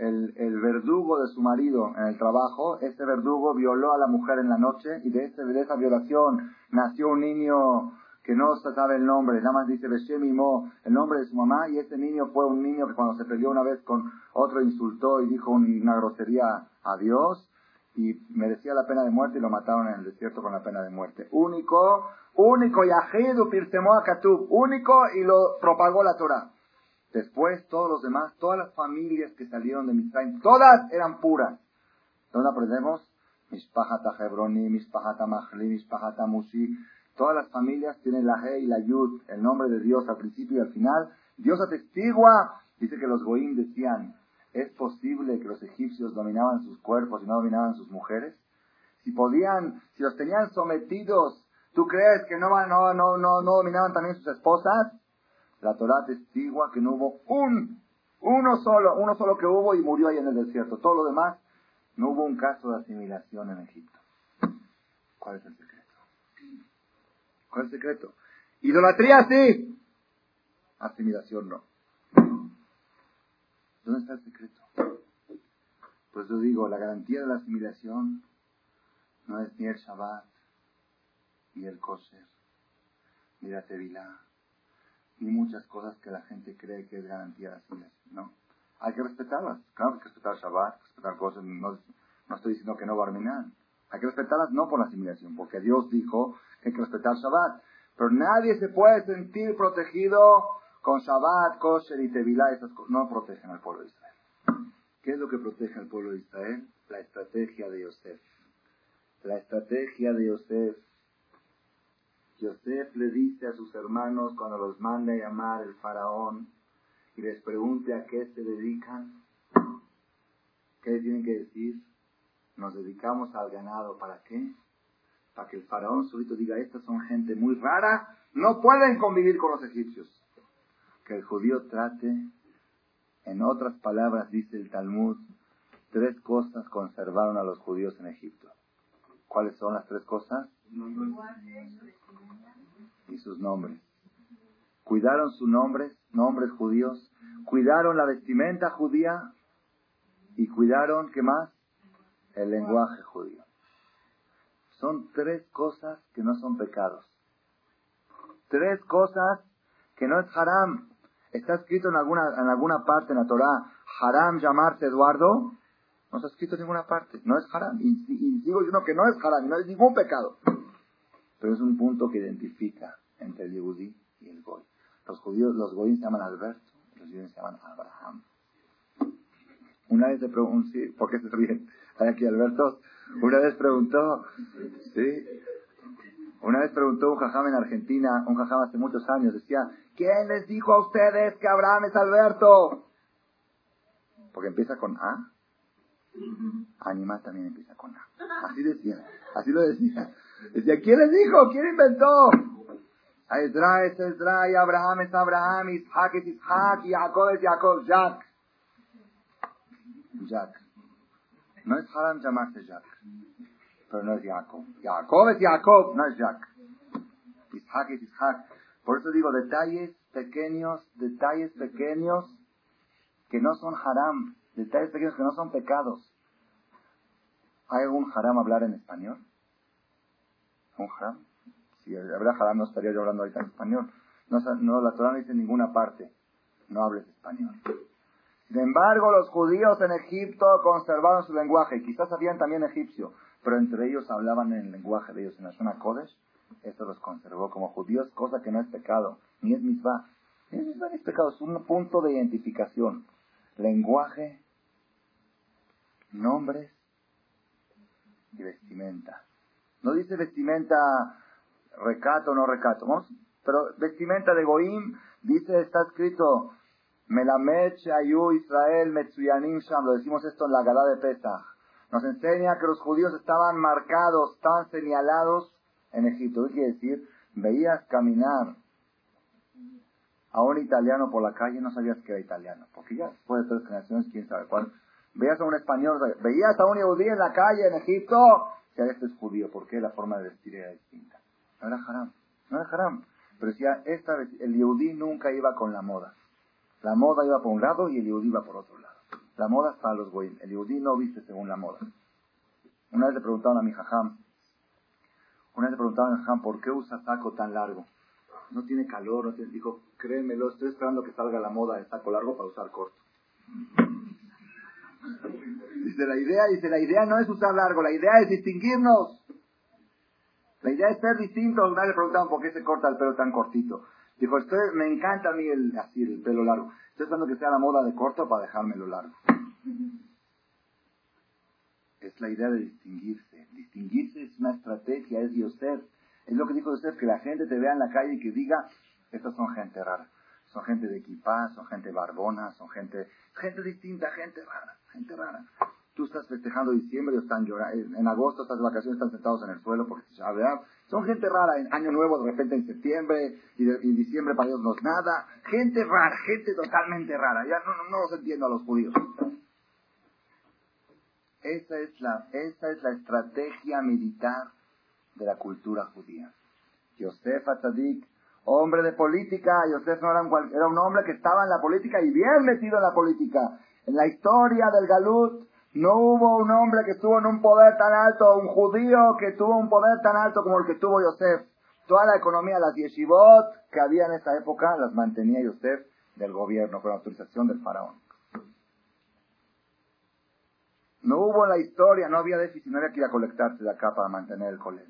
el, verdugo de su marido en el trabajo. Este verdugo violó a la mujer en la noche y de, ese, de esa violación nació un niño que no se sabe el nombre, nada más dice Beshem el nombre de su mamá, y ese niño fue un niño que cuando se peleó una vez con otro insultó y dijo una grosería a Dios, y merecía la pena de muerte y lo mataron en el desierto con la pena de muerte. Único, único, Yahidu Pirtemó Akatub, único y lo propagó la Torah. Después todos los demás, todas las familias que salieron de Misraim, todas eran puras. ¿Dónde aprendemos? Mispahata Hebroni, Mispahata Mahli, Mispahata Musi. Todas las familias tienen la He y la Yud, el nombre de Dios al principio y al final. Dios atestigua, dice que los Goim decían, ¿Es posible que los egipcios dominaban sus cuerpos y no dominaban sus mujeres? Si podían, si los tenían sometidos, ¿tú crees que no, no, no, no dominaban también sus esposas? La Torah testigua que no hubo un, uno solo, uno solo que hubo y murió ahí en el desierto. Todo lo demás, no hubo un caso de asimilación en Egipto. ¿Cuál es el secreto? ¿Cuál es el secreto? Idolatría sí, asimilación no. ¿Dónde está el secreto? Pues yo digo, la garantía de la asimilación no es ni el Shabbat, ni el kosher, ni la tevilá, ni muchas cosas que la gente cree que es garantía de asimilación. No. Hay que respetarlas. Claro, hay que respetar Shabbat, respetar cosas. No, no estoy diciendo que no arminar. Hay que respetarlas no por la asimilación, porque Dios dijo que hay que respetar Shabbat. Pero nadie se puede sentir protegido con Shabbat, Kosher y Tevilá. Esas cosas no protegen al pueblo de Israel. ¿Qué es lo que protege al pueblo de Israel? La estrategia de Yosef. La estrategia de Yosef. Yosef le dice a sus hermanos cuando los manda a llamar el faraón y les pregunte a qué se dedican, ¿qué tienen que decir? Nos dedicamos al ganado, ¿para qué? Para que el faraón solito diga, estas son gente muy rara, no pueden convivir con los egipcios. Que el judío trate, en otras palabras dice el Talmud, tres cosas conservaron a los judíos en Egipto. ¿Cuáles son las tres cosas? Y sus nombres. Cuidaron sus nombres, nombres judíos, cuidaron la vestimenta judía y cuidaron, ¿qué más? El lenguaje judío. Son tres cosas que no son pecados. Tres cosas que no es haram. Está escrito en alguna, en alguna parte en la Torah, haram llamarse Eduardo. No está escrito en ninguna parte. No es haram. Y, digo yo que no es haram, no es ningún pecado. Pero es un punto que identifica entre el Yehudi y el Goy. Los judíos, los Goyim se llaman Alberto, los judíos se llaman Abraham. Una vez le pregunté, sí, ¿por qué se ríen? ¿Hay aquí Alberto? Una vez preguntó, sí, una vez preguntó un jajam en Argentina, un jajam hace muchos años, decía, ¿quién les dijo a ustedes que Abraham es Alberto? Porque empieza con A. Anima también empieza con A. Así decía, así lo decía. Decía, ¿quién les dijo? ¿Quién inventó? A Ezra es Ezra, y Abraham es Abraham, Isaac es Isaac, y Jacob es Jacob, Jack. Jack. No es haram llamarse Jack, pero no es Jacob. Jacob es Jacob, no es Jack. Isaac es Isaac. Por eso digo, detalles pequeños, detalles pequeños que no son haram, detalles pequeños que no son pecados. ¿Hay algún haram hablar en español? ¿Un haram? Si habría haram no estaría yo hablando ahorita en español. No, no, la Torah no dice en ninguna parte, no hables español. Sin embargo, los judíos en Egipto conservaron su lenguaje. Quizás sabían también egipcio, pero entre ellos hablaban en el lenguaje de ellos, en la zona Kodesh. Esto los conservó como judíos, cosa que no es pecado, ni es misma. Ni es misma ni es pecado, es un punto de identificación. Lenguaje, nombres y vestimenta. No dice vestimenta recato no recato, pero vestimenta de Goim, dice, está escrito, Melamed Ayu Israel Metsuyanim Sham, lo decimos esto en la Gala de Pesach. Nos enseña que los judíos estaban marcados, estaban señalados en Egipto. ¿Qué quiere decir? Veías caminar a un italiano por la calle, no sabías que era italiano, porque ya después de tres generaciones, quién sabe cuál. Veías a un español, veías a un judío en la calle en Egipto, este es judío, porque la forma de vestir era distinta. No era haram, no era haram. Pero decía, esta, el yehudí nunca iba con la moda. La moda iba por un lado y el yudí iba por otro lado. La moda está a los goyim. El yudí no viste según la moda. Una vez le preguntaron a mi jajam, una vez le preguntaron a mi jajam, ¿por qué usa saco tan largo? No tiene calor, no tiene... Dijo, créemelo, estoy esperando que salga la moda de saco largo para usar corto. Dice la idea, dice la idea no es usar largo, la idea es distinguirnos. La idea es ser distintos. Una vez le preguntaron por qué se corta el pelo tan cortito. Dijo, estoy, me encanta a mí el, así, el pelo largo. Estoy esperando que sea la moda de corto para dejármelo largo. Es la idea de distinguirse. Distinguirse es una estrategia, es Diosef. Es lo que dijo Diosef, que la gente te vea en la calle y que diga, estas son gente rara. Son gente de equipaz, son gente barbona, son gente, gente distinta, gente rara, gente rara. Tú estás festejando diciembre y están llorando. En agosto estás de vacaciones, están sentados en el suelo porque ¿verdad? Son gente rara. En Año Nuevo, de repente en septiembre y, en diciembre para ellos no es nada. Gente rara, gente totalmente rara. Ya no, no, no los entiendo a los judíos. Esa es la, esa es la estrategia militar de la cultura judía. Yosef Atzadik, hombre de política, Yosef no era un, era un hombre que estaba en la política y bien metido en la política. En la historia del Galut no hubo un hombre que estuvo en un poder tan alto, un judío que tuvo un poder tan alto como el que tuvo Yosef. Toda la economía, las yeshivot que había en esa época, las mantenía Yosef del gobierno con autorización del faraón. No hubo en la historia, no había déficit, no había que ir a colectarse de acá para mantener el colel.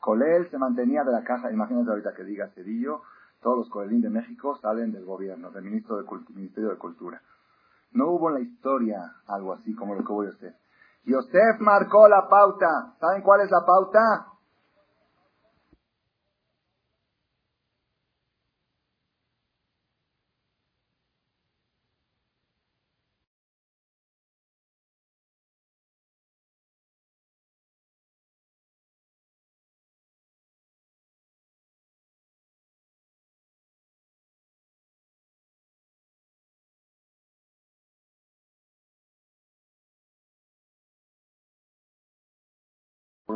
Colel se mantenía de la caja, imagínate ahorita que diga Cedillo, todos los colelín de México salen del gobierno, del ministro de Ministerio de Cultura. No hubo en la historia algo así como lo que voy a hacer. Yosef marcó la pauta. ¿Saben cuál es la pauta?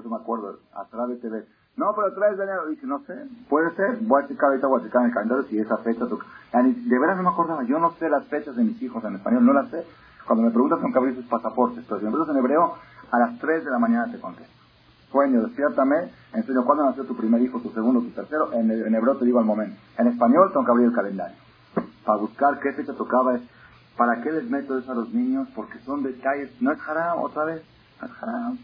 Por eso me acuerdo, atrás de TV. No, pero atrás de enero. Dije, no sé, puede ser. Voy a checar ahorita, voy a checar en el calendario si esa fecha. De verdad no me acordaba. Yo no sé las fechas de mis hijos en español, no las sé. Cuando me preguntas, tengo que sus pasaportes. Pero si me preguntas en hebreo, a las 3 de la mañana te contesto. Sueño, despiértame, enseño cuándo nació tu primer hijo, tu segundo, tu tercero. En, en hebreo te digo al momento. En español tengo que abrir el calendario. Para buscar qué fecha tocaba. Es, ¿Para qué les meto eso a los niños? Porque son detalles. No es haram, otra vez. No es haram.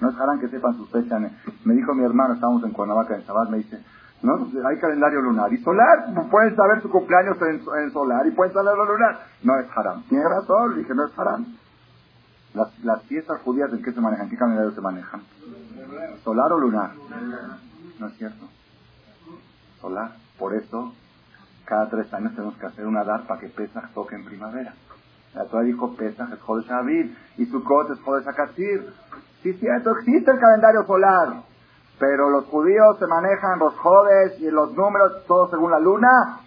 No es harán que sepan sus fechas. Me dijo mi hermano, estábamos en Cuernavaca, en Sabat, me dice, no, hay calendario lunar y solar. Pueden saber su cumpleaños en, solar y pueden saberlo lunar. No es haram. Tiene razón, dije, no es haram. Las, las fiestas judías, ¿en qué se manejan? ¿En qué calendario se manejan? ¿Solar o lunar? No es cierto. Solar. Por eso, cada tres años tenemos que hacer una dar para que Pesach toque en primavera. La Torah dijo Pesach es Jodesh Aviv y Sukkot es Jodesh Akatir. Sí, cierto, existe el calendario solar, pero los judíos se manejan los jodes y los números, todo según la luna.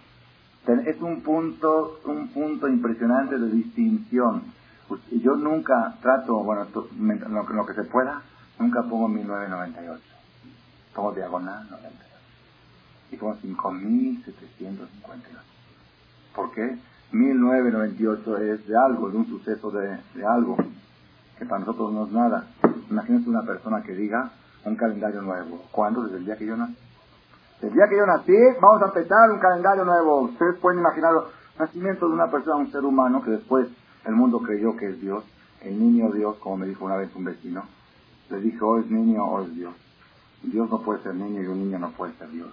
Es un punto, un punto impresionante de distinción. Pues, yo nunca trato, bueno, lo, que se pueda, nunca pongo 1998. Pongo diagonal 98. Y pongo 5758. ¿Por qué? 1998 es de algo, de un suceso de algo que para nosotros no es nada. Imagínense una persona que diga un calendario nuevo. ¿Cuándo? Desde el día que yo nací. El día que yo nací, vamos a empezar un calendario nuevo. Ustedes pueden imaginar el nacimiento de una persona, un ser humano, que después el mundo creyó que es Dios. El niño Dios, como me dijo una vez un vecino, le dije, o es niño o es Dios. Dios no puede ser niño y un niño no puede ser Dios.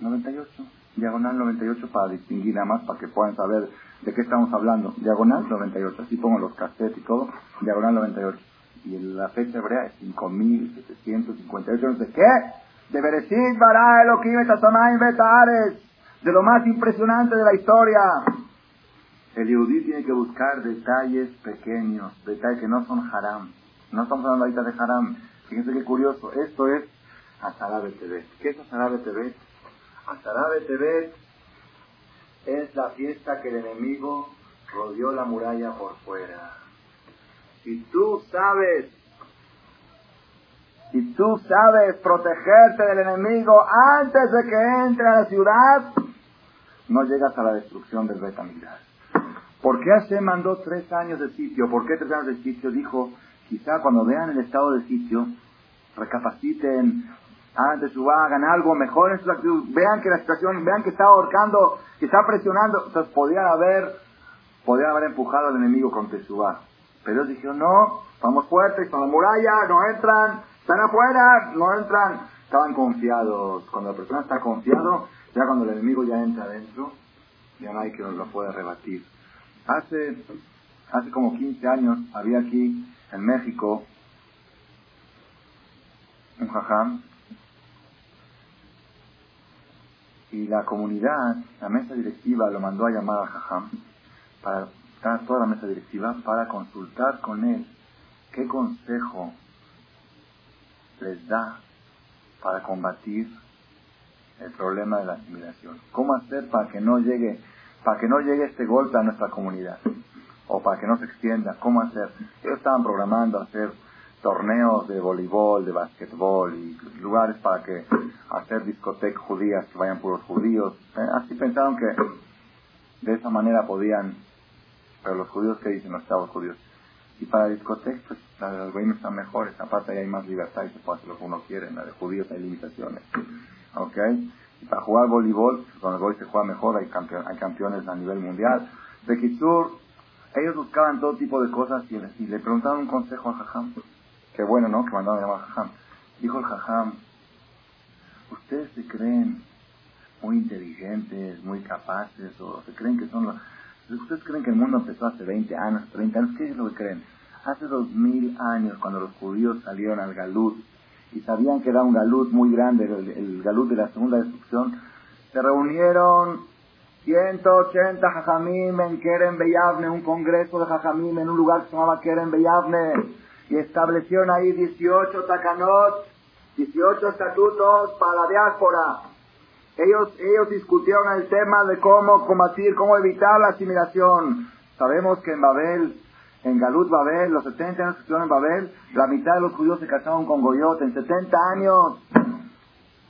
98 diagonal 98 para distinguir nada más, para que puedan saber de qué estamos hablando. Diagonal 98, así pongo los cassettes y todo, diagonal 98. Y la fecha hebrea es 5758, no sé qué. De Bereshit bara Elohim Betares, de lo más impresionante de la historia. El Yehudí tiene que buscar detalles pequeños, detalles que no son haram. No estamos hablando ahorita de haram. Fíjense qué curioso. Esto es Azarabe TV. ¿Qué es Azarabe TV? Azarabe TV es la fiesta que el enemigo rodeó la muralla por fuera. Si tú sabes, si tú sabes protegerte del enemigo antes de que entre a la ciudad, no llegas a la destrucción del Betamigdash. ¿Por qué Hashem mandó tres años de sitio? ¿Por qué tres años de sitio? Dijo, quizá cuando vean el estado de sitio, recapaciten, de su hagan algo, mejor su actitud, vean que la situación, vean que está ahorcando, que está presionando, entonces podían haber, podían haber empujado al enemigo con Teshuvah. Pero ellos dijeron, no, estamos fuertes, con la muralla, no entran, están afuera, no entran. Estaban confiados. Cuando la persona está confiado, ya cuando el enemigo ya entra adentro, ya no hay que lo pueda rebatir. Hace, hace como 15 años había aquí en México un jajam y la comunidad, la mesa directiva lo mandó a llamar a Jajam para toda la mesa directiva para consultar con él qué consejo les da para combatir el problema de la asimilación. ¿Cómo hacer para que no llegue, para que no llegue este golpe a nuestra comunidad? O para que no se extienda. ¿Cómo hacer? Ellos estaban programando hacer torneos de voleibol, de basquetbol y lugares para que hacer discotecas judías que vayan puros judíos. Eh, así pensaron que de esa manera podían, pero los judíos que dicen los chavos judíos. Y para discotecas, pues las de están mejores, aparte ahí hay más libertad y se puede hacer lo que uno quiere, en la de judíos hay limitaciones. ¿Ok? Y para jugar voleibol, pues, con el voleibol se juega mejor, hay, hay campeones a nivel mundial. De Kitsur, ellos buscaban todo tipo de cosas y, le preguntaron un consejo a Jajam. Qué bueno, ¿no? Que mandaron a llamar Jajam. Dijo el Jajam, ustedes se creen muy inteligentes, muy capaces, o se creen que son los... ¿Ustedes creen que el mundo empezó hace 20 años, 30 años? ¿Qué es lo que creen? Hace dos mil años, cuando los judíos salieron al Galut y sabían que era un Galut muy grande, el, Galut de la segunda destrucción, se reunieron 180 jajamim en Keren Beyavne, un congreso de jajamim en un lugar que se llamaba Keren Beyavne, y establecieron ahí 18 takanot, 18 estatutos para la diáspora. Ellos, ellos discutieron el tema de cómo combatir, cómo evitar la asimilación. Sabemos que en Babel, en Galut Babel, los 70 años que estuvieron en Babel, la mitad de los judíos se casaron con Goyot en 70 años.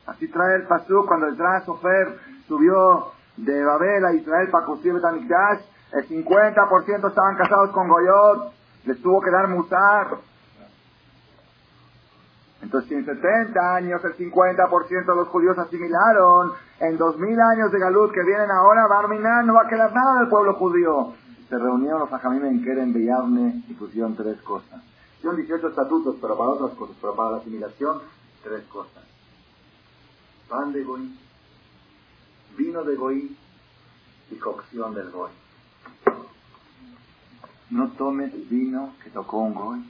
Así trae el Pasú cuando el Sofer subió de Babel a Israel para construir Betamikdash, el 50% estaban casados con Goyot, les tuvo que dar musar. Entonces, si en 70 años el 50% de los judíos asimilaron, en 2000 años de Galut que vienen ahora, Barminan no va a quedar nada del pueblo judío. Se reunieron los ajamim en Keren Beyavne y pusieron tres cosas. Son 18 estatutos, pero para otras cosas, pero para la asimilación, tres cosas. Pan de goí, vino de goí y cocción del goy. No tomes vino que tocó un goy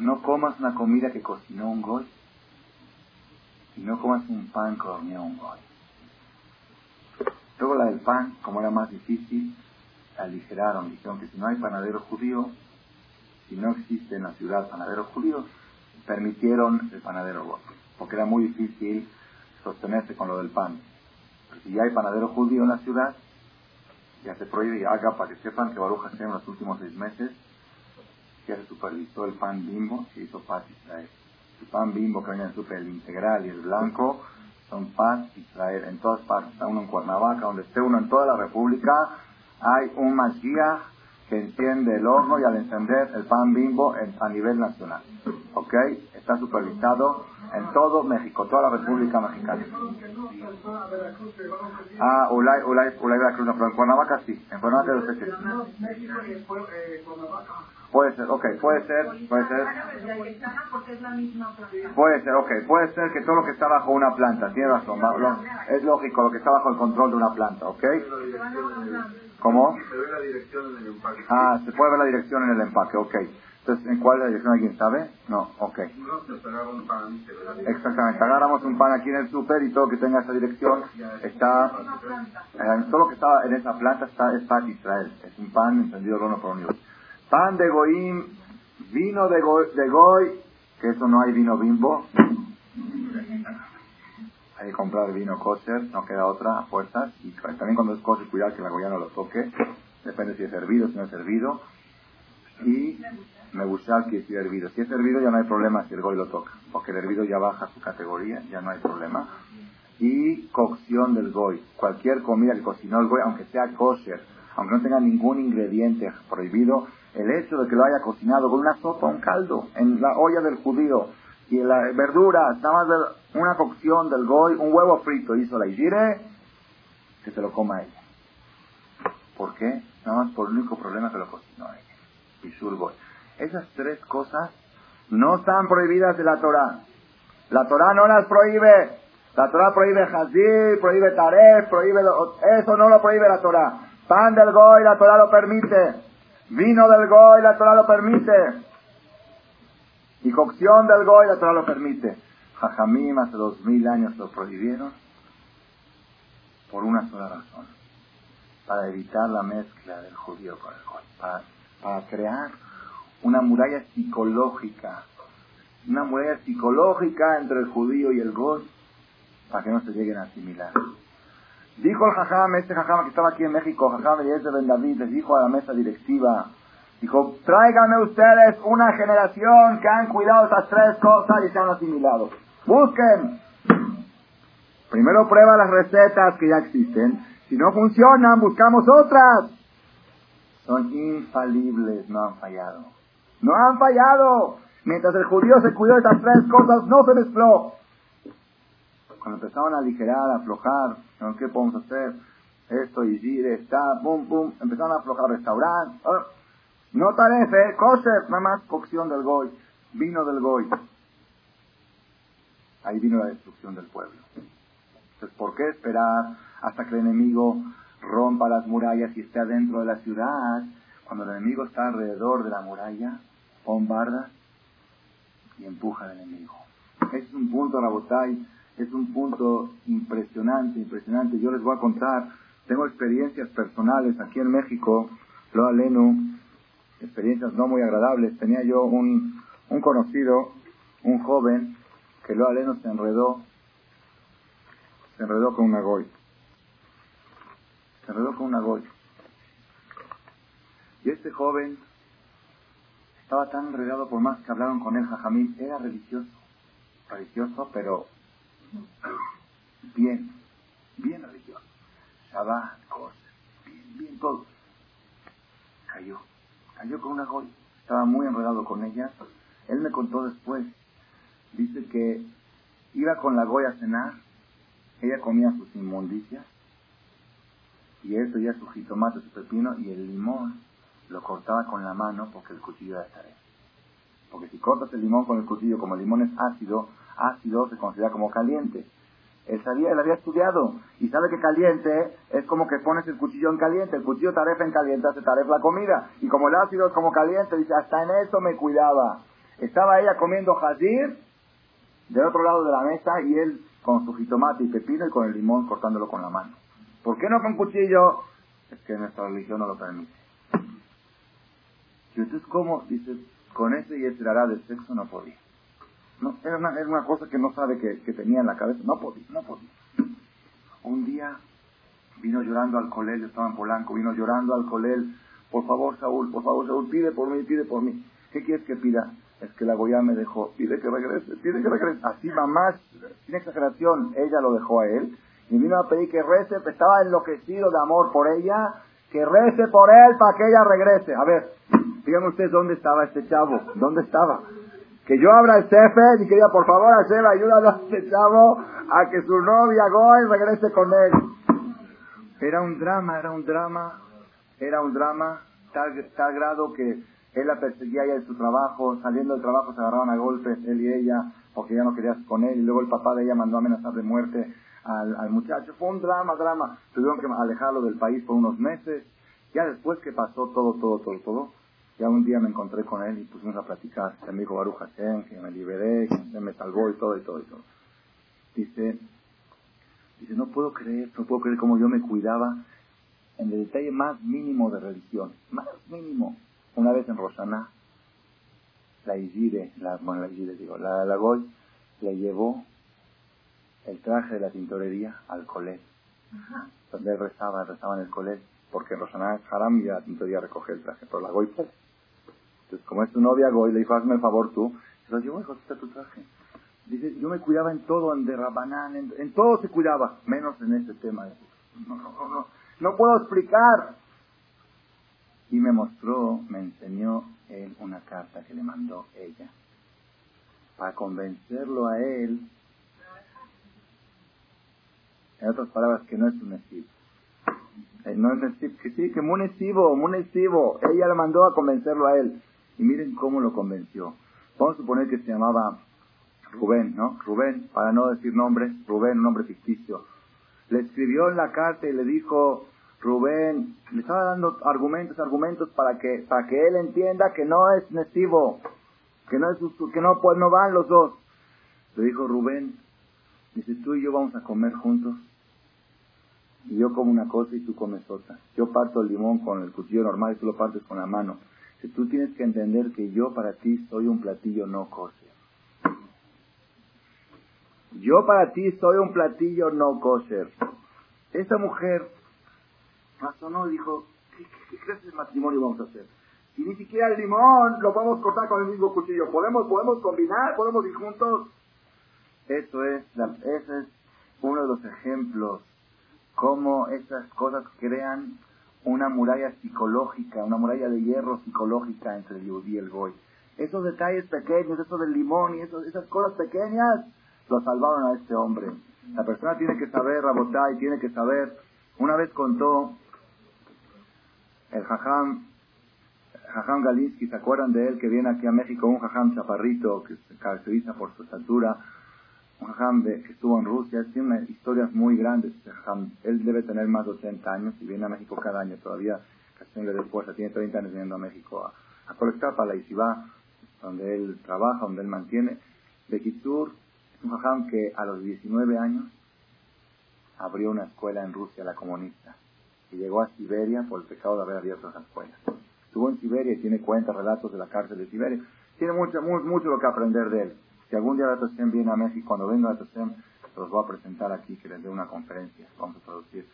no comas una comida que cocinó un goy y no comas un pan que horneó un goy. Luego la del pan, como era más difícil, aligeraron. Dijeron que si no hay panadero judío, si no existe en la ciudad panadero judío, permitieron el panadero goy. Porque era muy difícil sostenerse con lo del pan. Pero si ya hay panadero judío en la ciudad, ya se prohíbe haga para que sepan que Baruch Hashem en los últimos seis meses ya se supervisó el pan bimbo, se hizo paz Israel. El pan bimbo que en super, el integral y el blanco, son paz Israel. En todas partes, está uno en Cuernavaca, donde esté uno en toda la República, hay un Mashiach que enciende el horno y al encender el pan bimbo a nivel nacional. ¿Ok? Está supervisado en todo México, toda la República Mexicana. Ah, Ulay, Ulay, Ulay Veracruz, no, pero en Cuernavaca sí. En Cuernavaca yo sé que sí. Puede ser, ok, puede ser, puede ser. Puede ser, ok, puede ser que todo lo que está bajo una planta, tiene razón, es lógico lo que está bajo el control de una planta, ok. ¿Cómo? Se ve la dirección en el empaque. Ah, se puede ver la dirección en el empaque, ok. Entonces, ¿en cuál es la dirección? ¿Alguien sabe? No, ok. Exactamente, agarramos un pan aquí en el súper y todo que tenga esa dirección está... Eh, todo lo que está en esa planta está, es pan Israel. Es un pan encendido horno por unidos. Pan de goim, vino de goy, de goy, que eso no hay vino bimbo. Hay que comprar vino kosher, no queda otra a fuerzas. Y también cuando es kosher, cuidar que la goya no lo toque. Depende si es hervido, si no es hervido. Y me gusta que si es hervido. Si es hervido ya no hay problema si el goy lo toca. Porque el hervido ya baja su categoría, ya no hay problema. Y cocción del goy. Cualquier comida que cocinó el goy, aunque sea kosher, aunque no tenga ningún ingrediente prohibido, el hecho de que lo haya cocinado con una sopa, un caldo, en la olla del judío, y la verdura, nada más una cocción del goy, un huevo frito hizo la igire, que se lo coma ella. ¿Por qué? Nada más por el único problema que lo cocinó ella. Su goy. Esas tres cosas no están prohibidas de la Torah. La Torah no las prohíbe. La Torah prohíbe Hazir, prohíbe Taref, prohíbe... Eso no lo prohíbe la Torah. Pan del goy, la Torah lo permite. Vino del Goy, la Torah lo permite. Y cocción del Goy, la Torah lo permite. Jajamim hace dos mil años lo prohibieron por una sola razón. para evitar la mezcla del judío con el goy, para, crear una muralla psicológica, una muralla psicológica entre el judío y el goy, para que no se lleguen a asimilar. Dijo el jajam, este jajam que estaba aquí en México, jajam de Ben David, les dijo a la mesa directiva, dijo, tráiganme ustedes una generación que han cuidado esas tres cosas y se han asimilado. Busquen. Primero prueba las recetas que ya existen. Si no funcionan, buscamos otras. Son infalibles, no han fallado. No han fallado. Mientras el judío se cuidó de esas tres cosas, no se mezcló cuando empezaban a aligerar, a aflojar, ¿qué podemos hacer? Esto, y está, pum, pum, empezaron a aflojar restaurantes. No tarefe, kosher, nada más cocción del goy, vino del goy. Ahí vino la destrucción del pueblo. Entonces, ¿por qué esperar hasta que el enemigo rompa las murallas y esté adentro de la ciudad? Cuando el enemigo está alrededor de la muralla, bombarda y empuja al enemigo. Es un punto, Rabotay, es un punto impresionante, impresionante. Yo les voy a contar, tengo experiencias personales aquí en México, lo aleno, experiencias no muy agradables. Tenía yo un, un conocido, un joven, que lo aleno se enredó, se enredó con una goy. Se enredó con una goy. Y este joven estaba tan enredado por más que hablaron con él, Jajamín, era religioso, religioso, pero bien, bien religioso. Shabbat, cosas, bien, bien todo. Cayó, cayó con una goy. Estaba muy enredado con ella. Él me contó después. Dice que iba con la goya a cenar. Ella comía sus inmundicias. Y él ya su jitomate, su pepino y el limón lo cortaba con la mano porque el cuchillo era tarea. Porque si cortas el limón con el cuchillo, como el limón es ácido, ácido se considera como caliente. Él sabía, él había estudiado y sabe que caliente es como que pones el cuchillo en caliente, el cuchillo tarefa en caliente, hace tarefa la comida. Y como el ácido es como caliente, dice, hasta en eso me cuidaba. Estaba ella comiendo jazir del otro lado de la mesa y él con su jitomate y pepino y con el limón cortándolo con la mano. ¿Por qué no con cuchillo? Es que nuestra religión no lo permite. Y entonces, ¿cómo? Dice, con ese y ese hará del sexo no podía. No, era, una, era una cosa que no sabe que, que, tenía en la cabeza. No podía, no podía. Un día vino llorando al colel, estaba en Polanco, vino llorando al colel. Por favor, Saúl, por favor, Saúl, pide por mí, pide por mí. ¿Qué quieres que pida? Es que la Goya me dejó. Pide que regrese, pide que regrese. Así mamá, sin exageración, ella lo dejó a él. Y vino a pedir que rece, estaba enloquecido de amor por ella, que rece por él para que ella regrese. A ver, díganme ustedes dónde estaba este chavo, dónde estaba que yo abra el Sefer y que diga, por favor, Hashem, ayúdalo a este chavo a que su novia Goy regrese con él. Era un drama, era un drama, era un drama, tal, tal grado que él la perseguía ya en su trabajo, saliendo del trabajo se agarraban a golpes, él y ella, porque ya no querías con él, y luego el papá de ella mandó a amenazar de muerte al, al muchacho. Fue un drama, drama. Tuvieron que alejarlo del país por unos meses. Ya después que pasó todo, todo, todo, todo, ya un día me encontré con él y pusimos a platicar. Se me dijo Baruch Hashem, que me liberé, que me salvó y todo y todo y todo. Dice, dice, no puedo creer, no puedo creer cómo yo me cuidaba en el detalle más mínimo de religión. Más mínimo. Una vez en Rosana, la Igire, la, bueno, la Igire digo, la, la Goy, le llevó el traje de la tintorería al colegio. Donde él rezaba, rezaba en el colegio. Porque en Rosana es haram y la tintorería recoge el traje. Pero la Goy puede. Entonces, como es su novia Goy, le dijo, el favor tú. Lo llevó, hijo, está tu traje. Dice, yo me cuidaba en todo, en derrabanán, en, todo se cuidaba, menos en este tema. No, no, no, no, no puedo explicar. Y me mostró, me enseñó él una carta que le mandó ella. Para convencerlo a él, en otras palabras, que no es un necivo. Eh, no es necivo, que sí, que muy necivo. Ella le mandó a convencerlo a él. Y miren cómo lo convenció. Vamos a suponer que se llamaba Rubén, ¿no? Rubén, para no decir nombre, Rubén, un nombre ficticio. Le escribió en la carta y le dijo, Rubén, le estaba dando argumentos, argumentos para que, para que él entienda que no es necivo, que no es, que no, pues no van los dos. Le dijo Rubén, dice, tú y yo vamos a comer juntos. y yo como una cosa y tú comes otra. Yo parto el limón con el cuchillo normal y tú lo partes con la mano. Si tú tienes que entender que yo para ti soy un platillo no kosher. Yo para ti soy un platillo no kosher. Esta mujer razonó y dijo, ¿qué, qué, clase de matrimonio vamos a hacer? Si ni siquiera el limón lo podemos cortar con el mismo cuchillo, ¿podemos, podemos combinar? ¿Podemos ir juntos? Eso es, ese es uno de los ejemplos, cómo esas cosas crean una muralla psicológica, una muralla de hierro psicológica entre el yudí y el goy. Esos detalles pequeños, eso del limón y esas cosas pequeñas, lo salvaron a este hombre. La persona tiene que saber, y tiene que saber. Una vez contó el jajam, jajam Galinsky, ¿se acuerdan de él que viene aquí a México? Un jajam chaparrito que se caracteriza por su estatura jajam que estuvo en Rusia, tiene historias muy grandes. Él debe tener más de 80 años y viene a México cada año. Todavía casi le fuerza, tiene 30 años viniendo a México a, colectar para la Yeshiva, donde él trabaja, donde él mantiene. De Kitsur, un jajam que a los 19 años abrió una escuela en Rusia, la comunista, y llegó a Siberia por el pecado de haber abierto esa escuela. Estuvo en Siberia y tiene cuentas, relatos de la cárcel de Siberia. Tiene mucho, mucho, mucho lo que aprender de él. Si algún día Tashem viene a México, cuando venga Tashem, los voy a presentar aquí, que les dé una conferencia, vamos a traducir.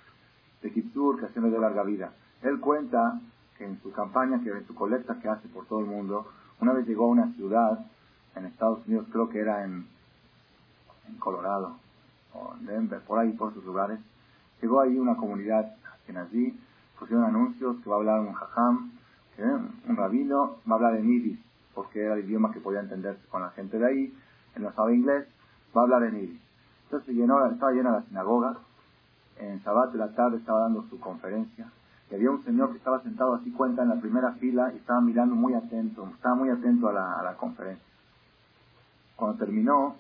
De Kitsur, que le de larga vida. Él cuenta que en su campaña, que en su colecta que hace por todo el mundo, una vez llegó a una ciudad en Estados Unidos, creo que era en, en Colorado, o en Denver, por ahí, por sus lugares. Llegó ahí una comunidad en allí, pusieron anuncios que va a hablar un jajam, un rabino, va a hablar en iris, porque era el idioma que podía entenderse con la gente de ahí, él no sabe inglés, va a hablar en iris. Entonces llenó, estaba llena la sinagoga, en Sabbat de la tarde estaba dando su conferencia, y había un señor que estaba sentado así cuenta en la primera fila y estaba mirando muy atento, estaba muy atento a la, conferencia. Cuando terminó,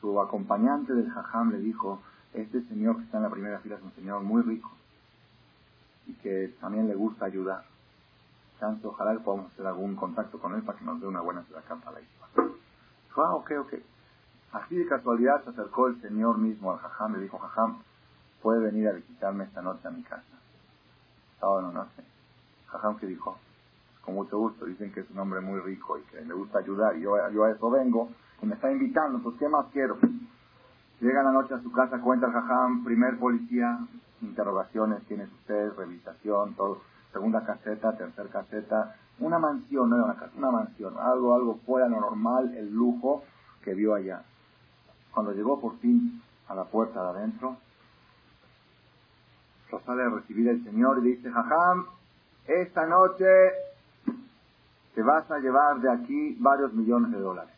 su acompañante del jajam le dijo, este señor que está en la primera fila es un señor muy rico y que también le gusta ayudar. Tanto, ojalá que podamos hacer algún contacto con él para que nos dé una buena ciudad para la ah, ok, ok. Así de casualidad se acercó el Señor mismo al Jajam, le dijo, Jajam, puede venir a visitarme esta noche a mi casa. Sábado no noche. Jajam que dijo, con mucho gusto, dicen que es un hombre muy rico y que le gusta ayudar, y yo, yo a eso vengo, y me está invitando, pues ¿qué más quiero? Llega la noche a su casa, cuenta el Jajam, primer policía, interrogaciones, quién es usted, revisación, todo, segunda caseta, tercera caseta, una mansión, no era una casa, una mansión, algo, algo fuera lo normal, el lujo que vio allá. Cuando llegó por fin a la puerta de adentro, lo sale a recibir el Señor y dice, Jajam, esta noche te vas a llevar de aquí varios millones de dólares.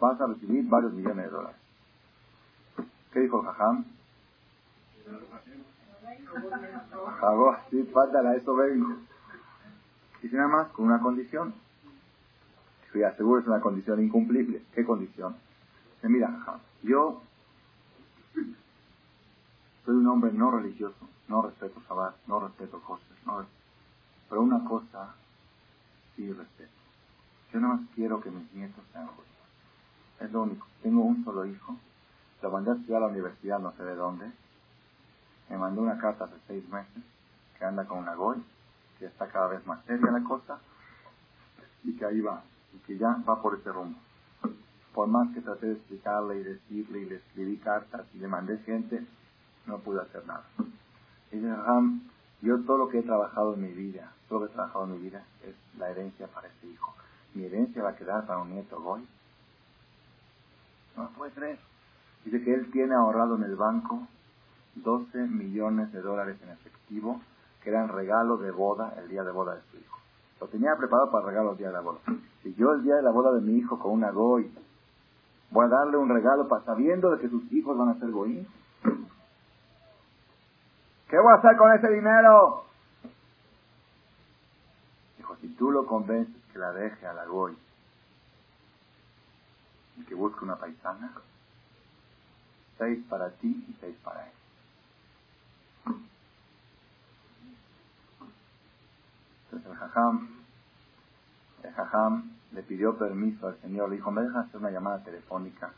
Vas a recibir varios millones de dólares. ¿Qué dijo el Jajam? Jajam, sí, falta a eso vengo. Dice nada más con una condición. Estoy aseguro es una condición incumplible. ¿Qué condición? Dice, mira, yo soy un hombre no religioso, no respeto Shabbat, no respeto cosas, no pero una cosa sí respeto. Yo nada más quiero que mis nietos sean judíos. Es lo único. Tengo un solo hijo. Lo mandé a estudiar a la universidad, no sé de dónde. Me mandó una carta hace seis meses que anda con una goy que está cada vez más seria la cosa y que ahí va, y que ya va por ese rumbo. Por más que traté de explicarle y decirle y le escribí cartas y le mandé gente, no pude hacer nada. Y dice, yo todo lo que he trabajado en mi vida, todo lo que he trabajado en mi vida es la herencia para este hijo. Mi herencia va a quedar para un nieto hoy. No puede creer. Dice que él tiene ahorrado en el banco 12 millones de dólares en efectivo que eran regalo de boda el día de boda de su hijo. Lo tenía preparado para regalo el día de la boda. Si yo el día de la boda de mi hijo con una goy voy a darle un regalo para sabiendo de que sus hijos van a ser goy, ¿qué voy a hacer con ese dinero? Dijo, si tú lo convences que la deje a la goy y que busque una paisana, seis para ti y seis para él. Entonces el jajam, le pidió permiso al Señor, le dijo, ¿me dejas hacer una llamada telefónica?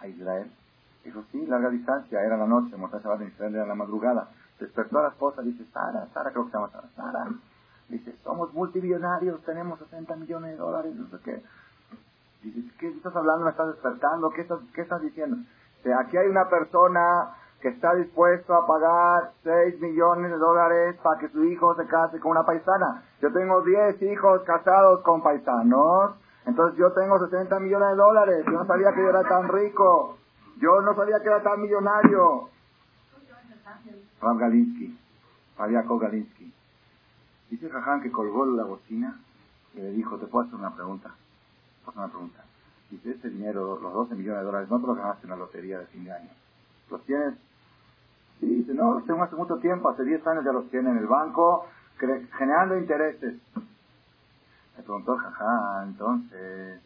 a Israel? Dijo, sí, larga distancia, era la noche, Moshe en era la madrugada. Despertó a la esposa, dice, Sara, Sara creo que se llama Sara. Dice, somos multimillonarios, tenemos 60 millones de dólares, no sé qué. Dice, ¿qué estás hablando? ¿Me estás despertando? ¿Qué estás, qué estás diciendo? Aquí hay una persona que está dispuesto a pagar 6 millones de dólares para que su hijo se case con una paisana. Yo tengo 10 hijos casados con paisanos, entonces yo tengo 60 millones de dólares. Yo no sabía que yo era tan rico. Yo no sabía que era tan millonario. Rav Galinsky, Rav Galinsky. Dice Jaján que colgó la bocina y le dijo, te puedo hacer una pregunta. Hacer una pregunta. Dice, ese dinero, los 12 millones de dólares, no te los ganaste en la lotería de fin de año. Los tienes Sí, dice, no, tengo hace mucho tiempo, hace 10 años ya los tiene en el banco, generando intereses. Me preguntó, jaja, entonces,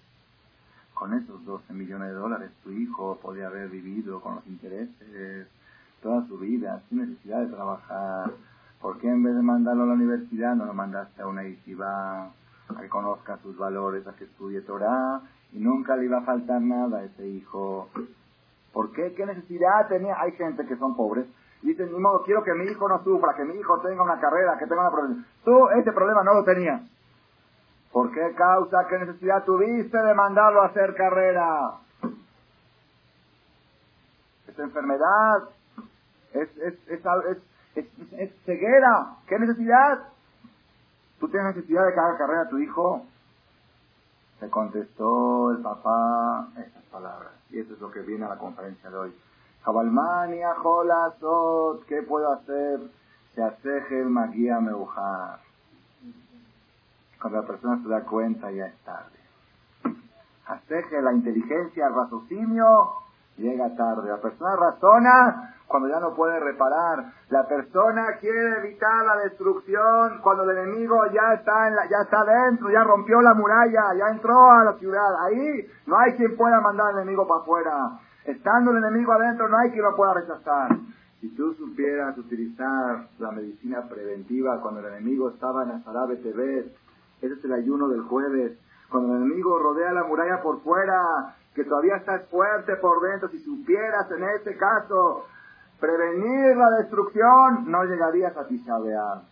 con esos 12 millones de dólares, tu hijo podía haber vivido con los intereses toda su vida, sin necesidad de trabajar. ¿Por qué en vez de mandarlo a la universidad no lo mandaste a una yeshiva, a que conozca sus valores, a que estudie Torah, y nunca le iba a faltar nada a ese hijo? ¿Por qué? ¿Qué necesidad tenía? Hay gente que son pobres Dicen, ni modo, quiero que mi hijo no sufra, que mi hijo tenga una carrera, que tenga una profesión. Tú ese problema no lo tenías. ¿Por qué causa, qué necesidad tuviste de mandarlo a hacer carrera? Es enfermedad, es, es, es, es, ceguera, ¿qué necesidad? ¿Tú tienes necesidad de que haga carrera tu hijo? Se contestó el papá esas palabras. Y eso es lo que viene a la conferencia de hoy. Jabalmania, Jolasot, ¿qué puedo hacer? Se hace el magia meujar. Cuando la persona se da cuenta ya es tarde. Haceje la inteligencia, el raciocinio, llega tarde. La persona razona cuando ya no puede reparar. La persona quiere evitar la destrucción cuando el enemigo ya está en la, ya está dentro, ya rompió la muralla, ya entró a la ciudad. Ahí no hay quien pueda mandar al enemigo para afuera. Estando el enemigo adentro no hay quien lo pueda rechazar. Si tú supieras utilizar la medicina preventiva cuando el enemigo estaba en Azarabe TV, ese es el ayuno del jueves, cuando el enemigo rodea la muralla por fuera, que todavía estás fuerte por dentro, si supieras en este caso prevenir la destrucción, no llegarías a Tisha B'Av.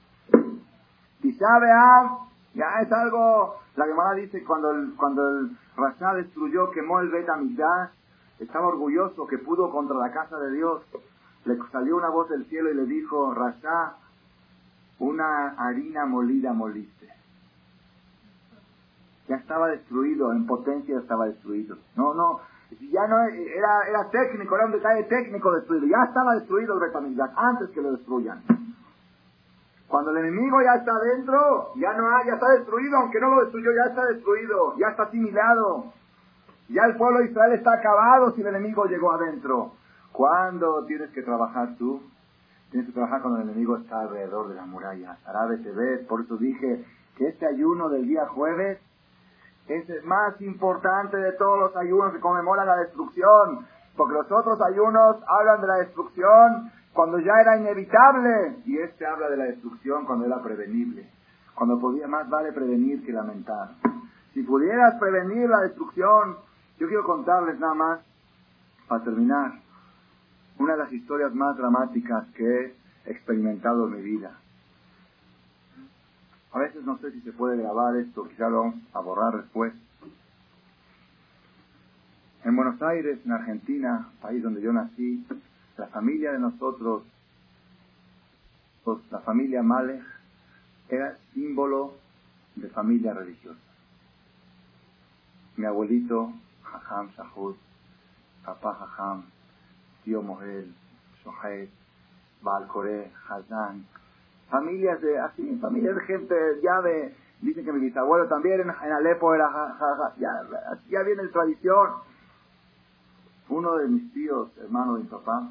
ya es algo, la Gemara dice cuando el, cuando Rasha destruyó, quemó el Bet estaba orgulloso que pudo contra la casa de Dios. Le salió una voz del cielo y le dijo, Rasha, una harina molida moliste. Ya estaba destruido, en potencia estaba destruido. No, no, ya no era, era técnico, era un detalle técnico destruido. Ya estaba destruido el Betamigdash antes que lo destruyan. Cuando el enemigo ya está dentro, ya no hay, ya está destruido, aunque no lo destruyó, ya está destruido, ya está asimilado. Ya el pueblo de Israel está acabado si el enemigo llegó adentro. ¿Cuándo tienes que trabajar tú? Tienes que trabajar cuando el enemigo está alrededor de la muralla. Arabe te ves. Por eso dije que este ayuno del día jueves es el más importante de todos los ayunos que conmemoran la destrucción. Porque los otros ayunos hablan de la destrucción cuando ya era inevitable. Y este habla de la destrucción cuando era prevenible. Cuando podía, más vale prevenir que lamentar. Si pudieras prevenir la destrucción, yo quiero contarles nada más, para terminar, una de las historias más dramáticas que he experimentado en mi vida. A veces no sé si se puede grabar esto, quizá lo vamos a borrar después. En Buenos Aires, en Argentina, país donde yo nací, la familia de nosotros, la familia Malek, era símbolo de familia religiosa. Mi abuelito Jajam Shahud, Papá Jajam, Tío Mohel, Shohet, Balcore, Hazan, familias de, así, familias de gente, ya de, dicen que mi bisabuelo también en, Alepo era ya, viene la tradición. Uno de mis tíos, hermano de mi papá,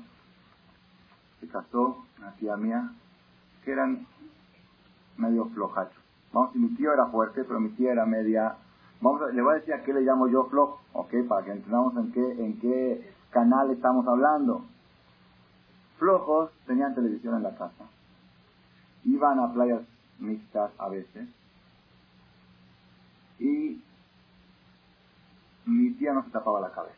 se casó, una tía mía, que eran medio flojachos. Vamos, mi tío era fuerte, pero mi tía era media Vamos le voy a decir a qué le llamo yo flojo, ¿ok? Para que entendamos en qué, en qué canal estamos hablando. Flojos tenían televisión en la casa. Iban a playas mixtas a veces. Y mi tía no se tapaba la cabeza.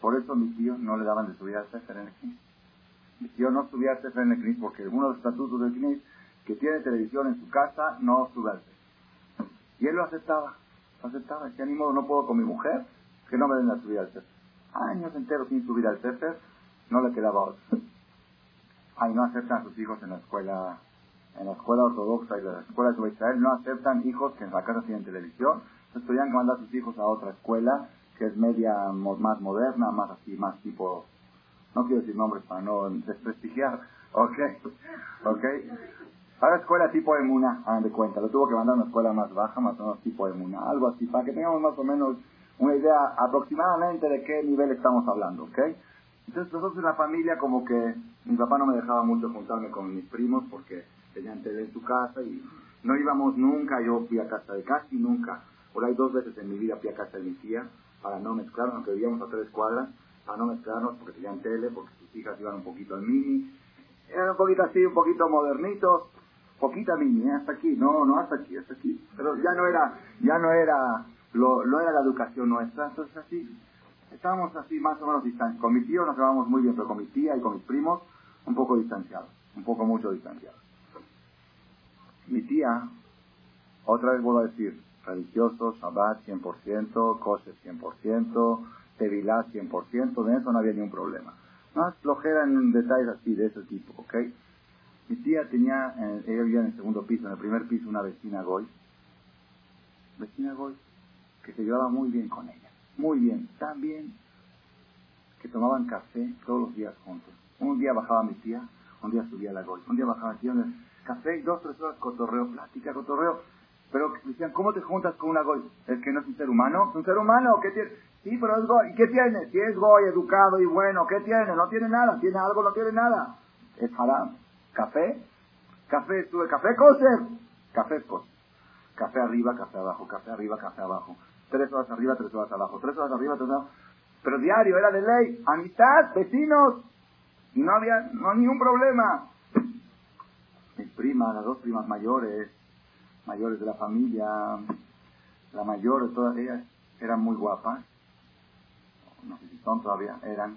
Por eso mi tío no le daban de subir al Sefer en el CNIS. Mi tío no subía al Sefer en el CNIS porque uno de los estatutos del CNIS que tiene televisión en su casa no sube al Sefer. Y él lo aceptaba. Lo aceptaba. Decía, ni modo, no puedo con mi mujer, que no me den la subida al Sefer. Años enteros sin subir al Sefer, no le quedaba otro. Ay, no aceptan a sus hijos en la escuela en la escuela ortodoxa y la escuela de Israel no aceptan hijos que en la casa tienen televisión. Entonces que mandar a sus hijos a otra escuela que es media más moderna, más así, más tipo, no quiero decir nombres para no desprestigiar, ok, ok. A la escuela tipo Emuna, hagan de cuenta, lo tuvo que mandar a una escuela más baja, más o menos tipo Emuna, algo así, para que tengamos más o menos una idea aproximadamente de qué nivel estamos hablando, ¿ok? Entonces nosotros en la familia como que mi papá no me dejaba mucho juntarme con mis primos porque tenían tele en su casa y no íbamos nunca, yo fui a casa de casi nunca. Por ahí dos veces en mi vida fui a casa de mi tía para no mezclarnos, aunque vivíamos a tres cuadras, para no mezclarnos porque tenían tele, porque sus hijas iban un poquito al mini. Eran un poquito así, un poquito modernitos, poquita mini, ¿eh? hasta aquí, no, no hasta aquí, hasta aquí. Pero ya no era, ya no era, lo, no era la educación nuestra, entonces así, estábamos así más o menos distanciados. Con mi tío nos llevábamos muy bien, pero con mi tía y con mis primos un poco distanciados, un poco mucho distanciados. Mi tía, otra vez vuelvo a decir, religioso, Shabbat 100%, Kosher 100%, Tevilá 100%, de eso no había ningún problema. Más flojera en detalles así, de ese tipo, ¿ok? Mi tía tenía, ella vivía en el segundo piso, en el primer piso una vecina Goy, vecina Goy, que se llevaba muy bien con ella, muy bien, tan bien que tomaban café todos los días juntos. Un día bajaba mi tía, un día subía la Goy, un día bajaba mi tía, café, dos, tres horas, cotorreo, plática, cotorreo. Pero decían, ¿cómo te juntas con una goy? ¿Es que no es un ser humano? ¿Es un ser humano? ¿Qué tiene? Sí, pero es goy. ¿Y qué tiene? Si es goy, educado y bueno, ¿qué tiene? No tiene nada. ¿Tiene algo? No tiene nada. Es haram. ¿Café? ¿Café? ¿Sube café? ¿Coser? Café es Café arriba, café abajo, café arriba, café abajo. Tres horas arriba, tres horas abajo. Tres horas arriba, tres horas abajo. Pero diario, era de ley. Amistad, vecinos. Y no había no ningún problema mis primas, las dos primas mayores, mayores de la familia, la mayor todas ellas, eran muy guapas, no sé si son todavía, eran,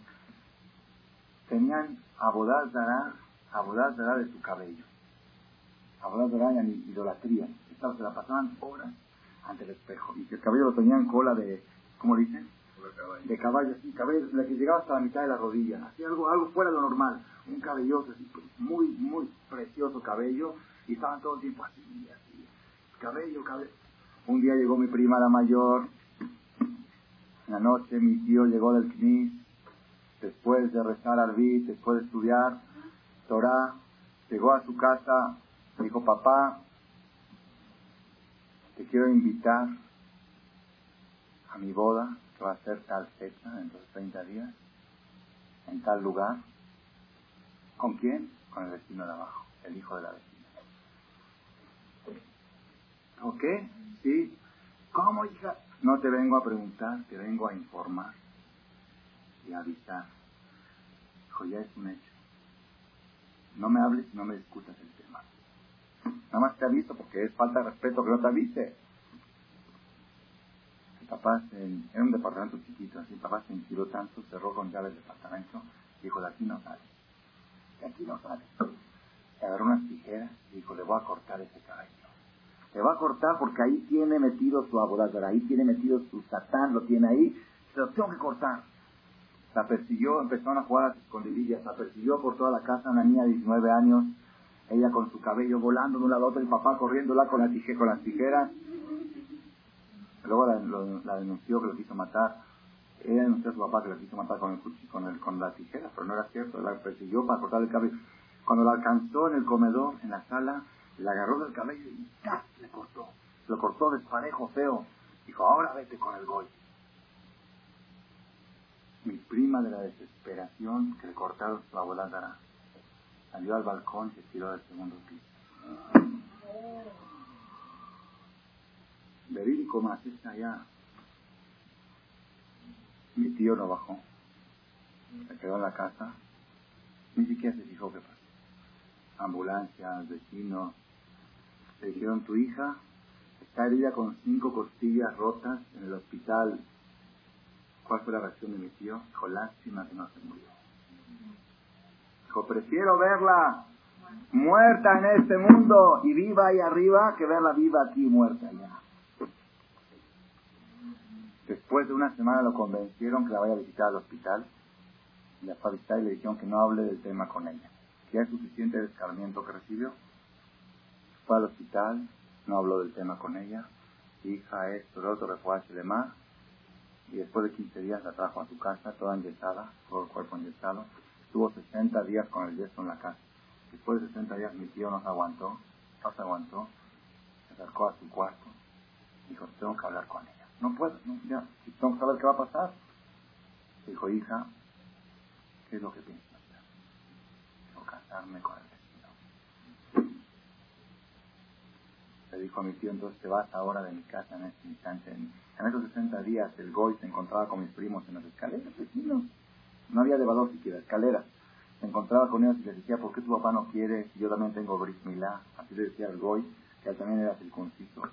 tenían abodaz dará, abodaz dará de su cabello, abodaz dará y idolatría, se la pasaban horas ante el espejo, y que el cabello lo tenían cola de, ¿cómo dicen? De caballo, sí, cabello, la que llegaba hasta la mitad de la rodilla, así algo, algo fuera de lo normal un cabelloso, muy, muy precioso cabello, y estaban todo el tiempo así, así, cabello, cabello. Un día llegó mi prima la mayor, en la noche mi tío llegó del CNIS, después de rezar Arbit, después de estudiar Torah, llegó a su casa, dijo, papá, te quiero invitar a mi boda, que va a ser tal fecha, dentro de 30 días, en tal lugar. ¿Con quién? Con el vecino de abajo, el hijo de la vecina. ¿Ok? ¿Sí? ¿Cómo, hija? No te vengo a preguntar, te vengo a informar y a avisar. Dijo, ya es un hecho. No me hables, no me discutas el. Nada más te aviso porque es falta de respeto que no te avise. El papá en, era un departamento chiquito, así el papá se inspiró tanto, cerró con llave el departamento, dijo, de aquí no sale aquí no sale. Agarró unas tijeras y dijo, le voy a cortar ese cabello. Le va a cortar porque ahí tiene metido su abogado, ahí tiene metido su satán, lo tiene ahí, se lo tengo que cortar. La persiguió, empezaron a jugar a las escondidillas, la persiguió por toda la casa una niña de 19 años, ella con su cabello volando de un lado a otro, el papá corriéndola con, la tije, con las tijeras. Luego la, denunció que lo quiso matar. Ella denunció a su papá que la quiso matar con, el, con, el, con la tijera, pero no era cierto, la persiguió para cortar el cabello. Cuando la alcanzó en el comedor, en la sala, la agarró del cabello y ¡tas! le cortó. Lo cortó desparejo, feo. Dijo, ahora vete con el gol. Mi prima de la desesperación que le cortaron su abuela salió al balcón y se tiró del segundo piso. Verídico más, está allá mi tío no bajó. Se quedó en la casa. Ni siquiera se fijó qué pasó. Ambulancias, vecinos. Le dijeron, tu hija está herida con cinco costillas rotas en el hospital ¿Cuál fue la reacción de mi tío? Dijo, lástima que no se murió. Prefiero verla muerta en este mundo y viva ahí arriba que verla viva aquí muerta allá. Después de una semana lo convencieron que la vaya a visitar al hospital. La fue y le dijeron que no hable del tema con ella. Que es suficiente el escarmiento que recibió. Fue al hospital, no habló del tema con ella. Hija, esto, lo otro, y demás. Y después de 15 días la trajo a su casa, toda enyesada, todo el cuerpo enyesado. Estuvo 60 días con el yeso en la casa. Después de 60 días mi tío no se aguantó, no se aguantó, se acercó a su cuarto. Dijo, tengo que hablar con ella. No puedo, no, ya, tengo que saber qué va a pasar. Dijo, hija, ¿qué es lo que piensas hacer? Dijo, casarme con el vecino. Le dijo a mi tío, entonces te vas ahora de mi casa en este instante. En, esos 60 días el Goy se encontraba con mis primos en las escaleras, vecinos. No había elevador siquiera, escaleras. Se encontraba con ellos y les decía, ¿por qué tu papá no quiere? Yo también tengo bris milá. Así le decía el Goy, que él también era circunciso.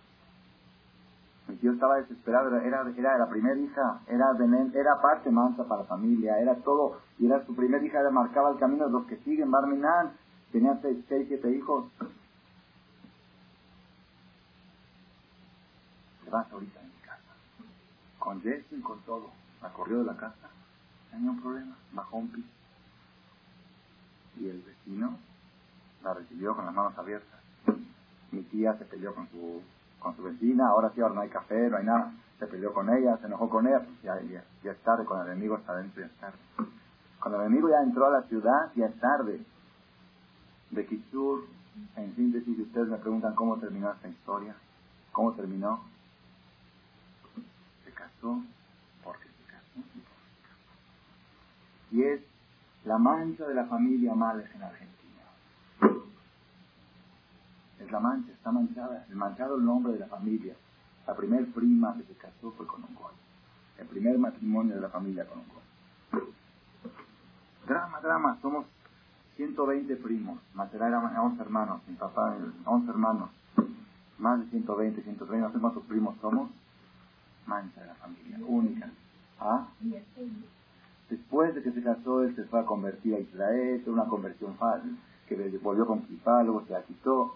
Mi tío estaba desesperado, era, era la primera hija, era, era parte mansa para familia, era todo, y era su primera hija, marcaba el camino de los que siguen, Barminan, tenía seis, seis, siete hijos. Te vas ahorita en mi casa, con Jesse y con todo, la corrió de la casa, tenía un problema, bajó un piso. Y el vecino la recibió con las manos abiertas. Mi tía se peleó con su con su vecina, ahora sí, ahora no hay café, no hay nada. Se peleó con ella, se enojó con ella, pues ya, ya, es tarde, cuando el enemigo está dentro ya es tarde. Cuando el enemigo ya entró a la ciudad, ya es tarde. De Kishur, en síntesis, ustedes me preguntan cómo terminó esta historia, cómo terminó, se casó porque se casó. Y es la mancha de la familia Males en Argentina es la mancha, está manchada, el manchado el nombre de la familia. La primer prima que se casó fue con un gol. El primer matrimonio de la familia con un gol. Drama, drama, somos 120 primos. Matera era 11 hermanos, mi papá 11 hermanos. Más de 120, 130, no sé primos somos. Mancha de la familia, única. ¿Ah? Después de que se casó, él se fue a convertir a Israel, una conversión fácil, que volvió con Kipá, luego se la quitó.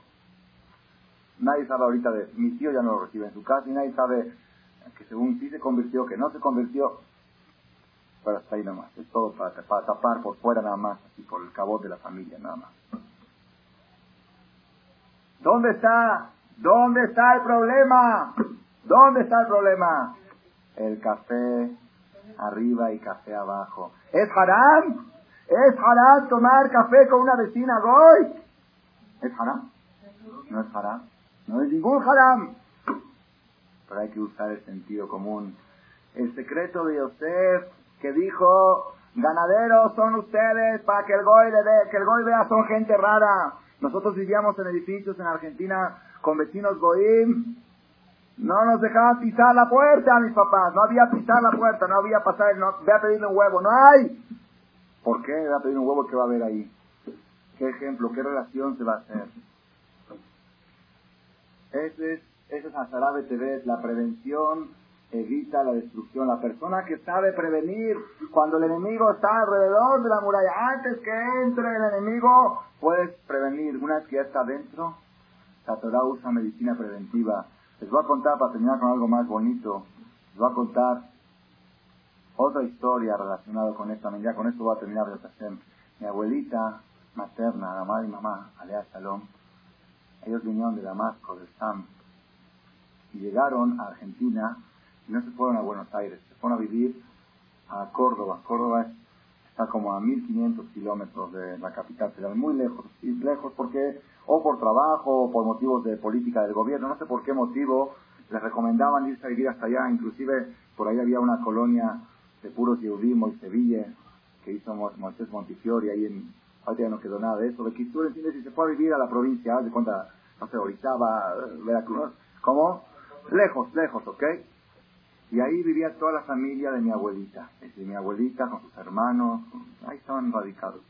Nadie sabe ahorita de, mi tío ya no lo recibe en su casa y nadie sabe que según sí se convirtió, que no se convirtió. Pero hasta ahí nada más. Es todo para, tapar por fuera nada más, así por el cabot de la familia nada más. ¿Dónde está? ¿Dónde está el problema? ¿Dónde está el problema? El café arriba y café abajo. ¿Es haram? ¿Es haram tomar café con una vecina goy? ¿Es haram? ¿No es haram? No es ningún haram. Pero hay que usar el sentido común. El secreto de Yosef que dijo, ganaderos son ustedes para que el goy, le que el goy vea son gente rara. Nosotros vivíamos en edificios en Argentina con vecinos goim. No nos dejaban pisar la puerta, mis papás. No había pisar la puerta, no había pasar, no, ve a pedirle un huevo. No hay. ¿Por qué? Ve a pedir un huevo que va a haber ahí. ¿Qué ejemplo, qué relación se va a hacer? Ese es, ese es la prevención evita la destrucción. La persona que sabe prevenir cuando el enemigo está alrededor de la muralla, antes que entre el enemigo, puedes prevenir. Una vez que ya está dentro, la usa medicina preventiva. Les voy a contar, para terminar con algo más bonito, les voy a contar otra historia relacionada con esta. Ya con esto voy a terminar de Mi abuelita materna, la madre y mamá, Alea Salom, ellos vinieron de Damasco, del Sam, y llegaron a Argentina y no se fueron a Buenos Aires, se fueron a vivir a Córdoba. Córdoba está como a 1500 kilómetros de la capital, pero muy lejos, y lejos porque o por trabajo o por motivos de política del gobierno, no sé por qué motivo, les recomendaban irse a vivir hasta allá, inclusive por ahí había una colonia de puros Yehudim, y Sevilla, que hizo Moisés Montifiori ahí en ahorita ya no quedó nada de eso. De entiendes, si se fue a vivir a la provincia, de cuenta, no sé, Orizaba, Veracruz, ¿cómo? Lejos, lejos, ¿ok? Y ahí vivía toda la familia de mi abuelita. Es decir, mi abuelita con sus hermanos, ahí estaban radicados.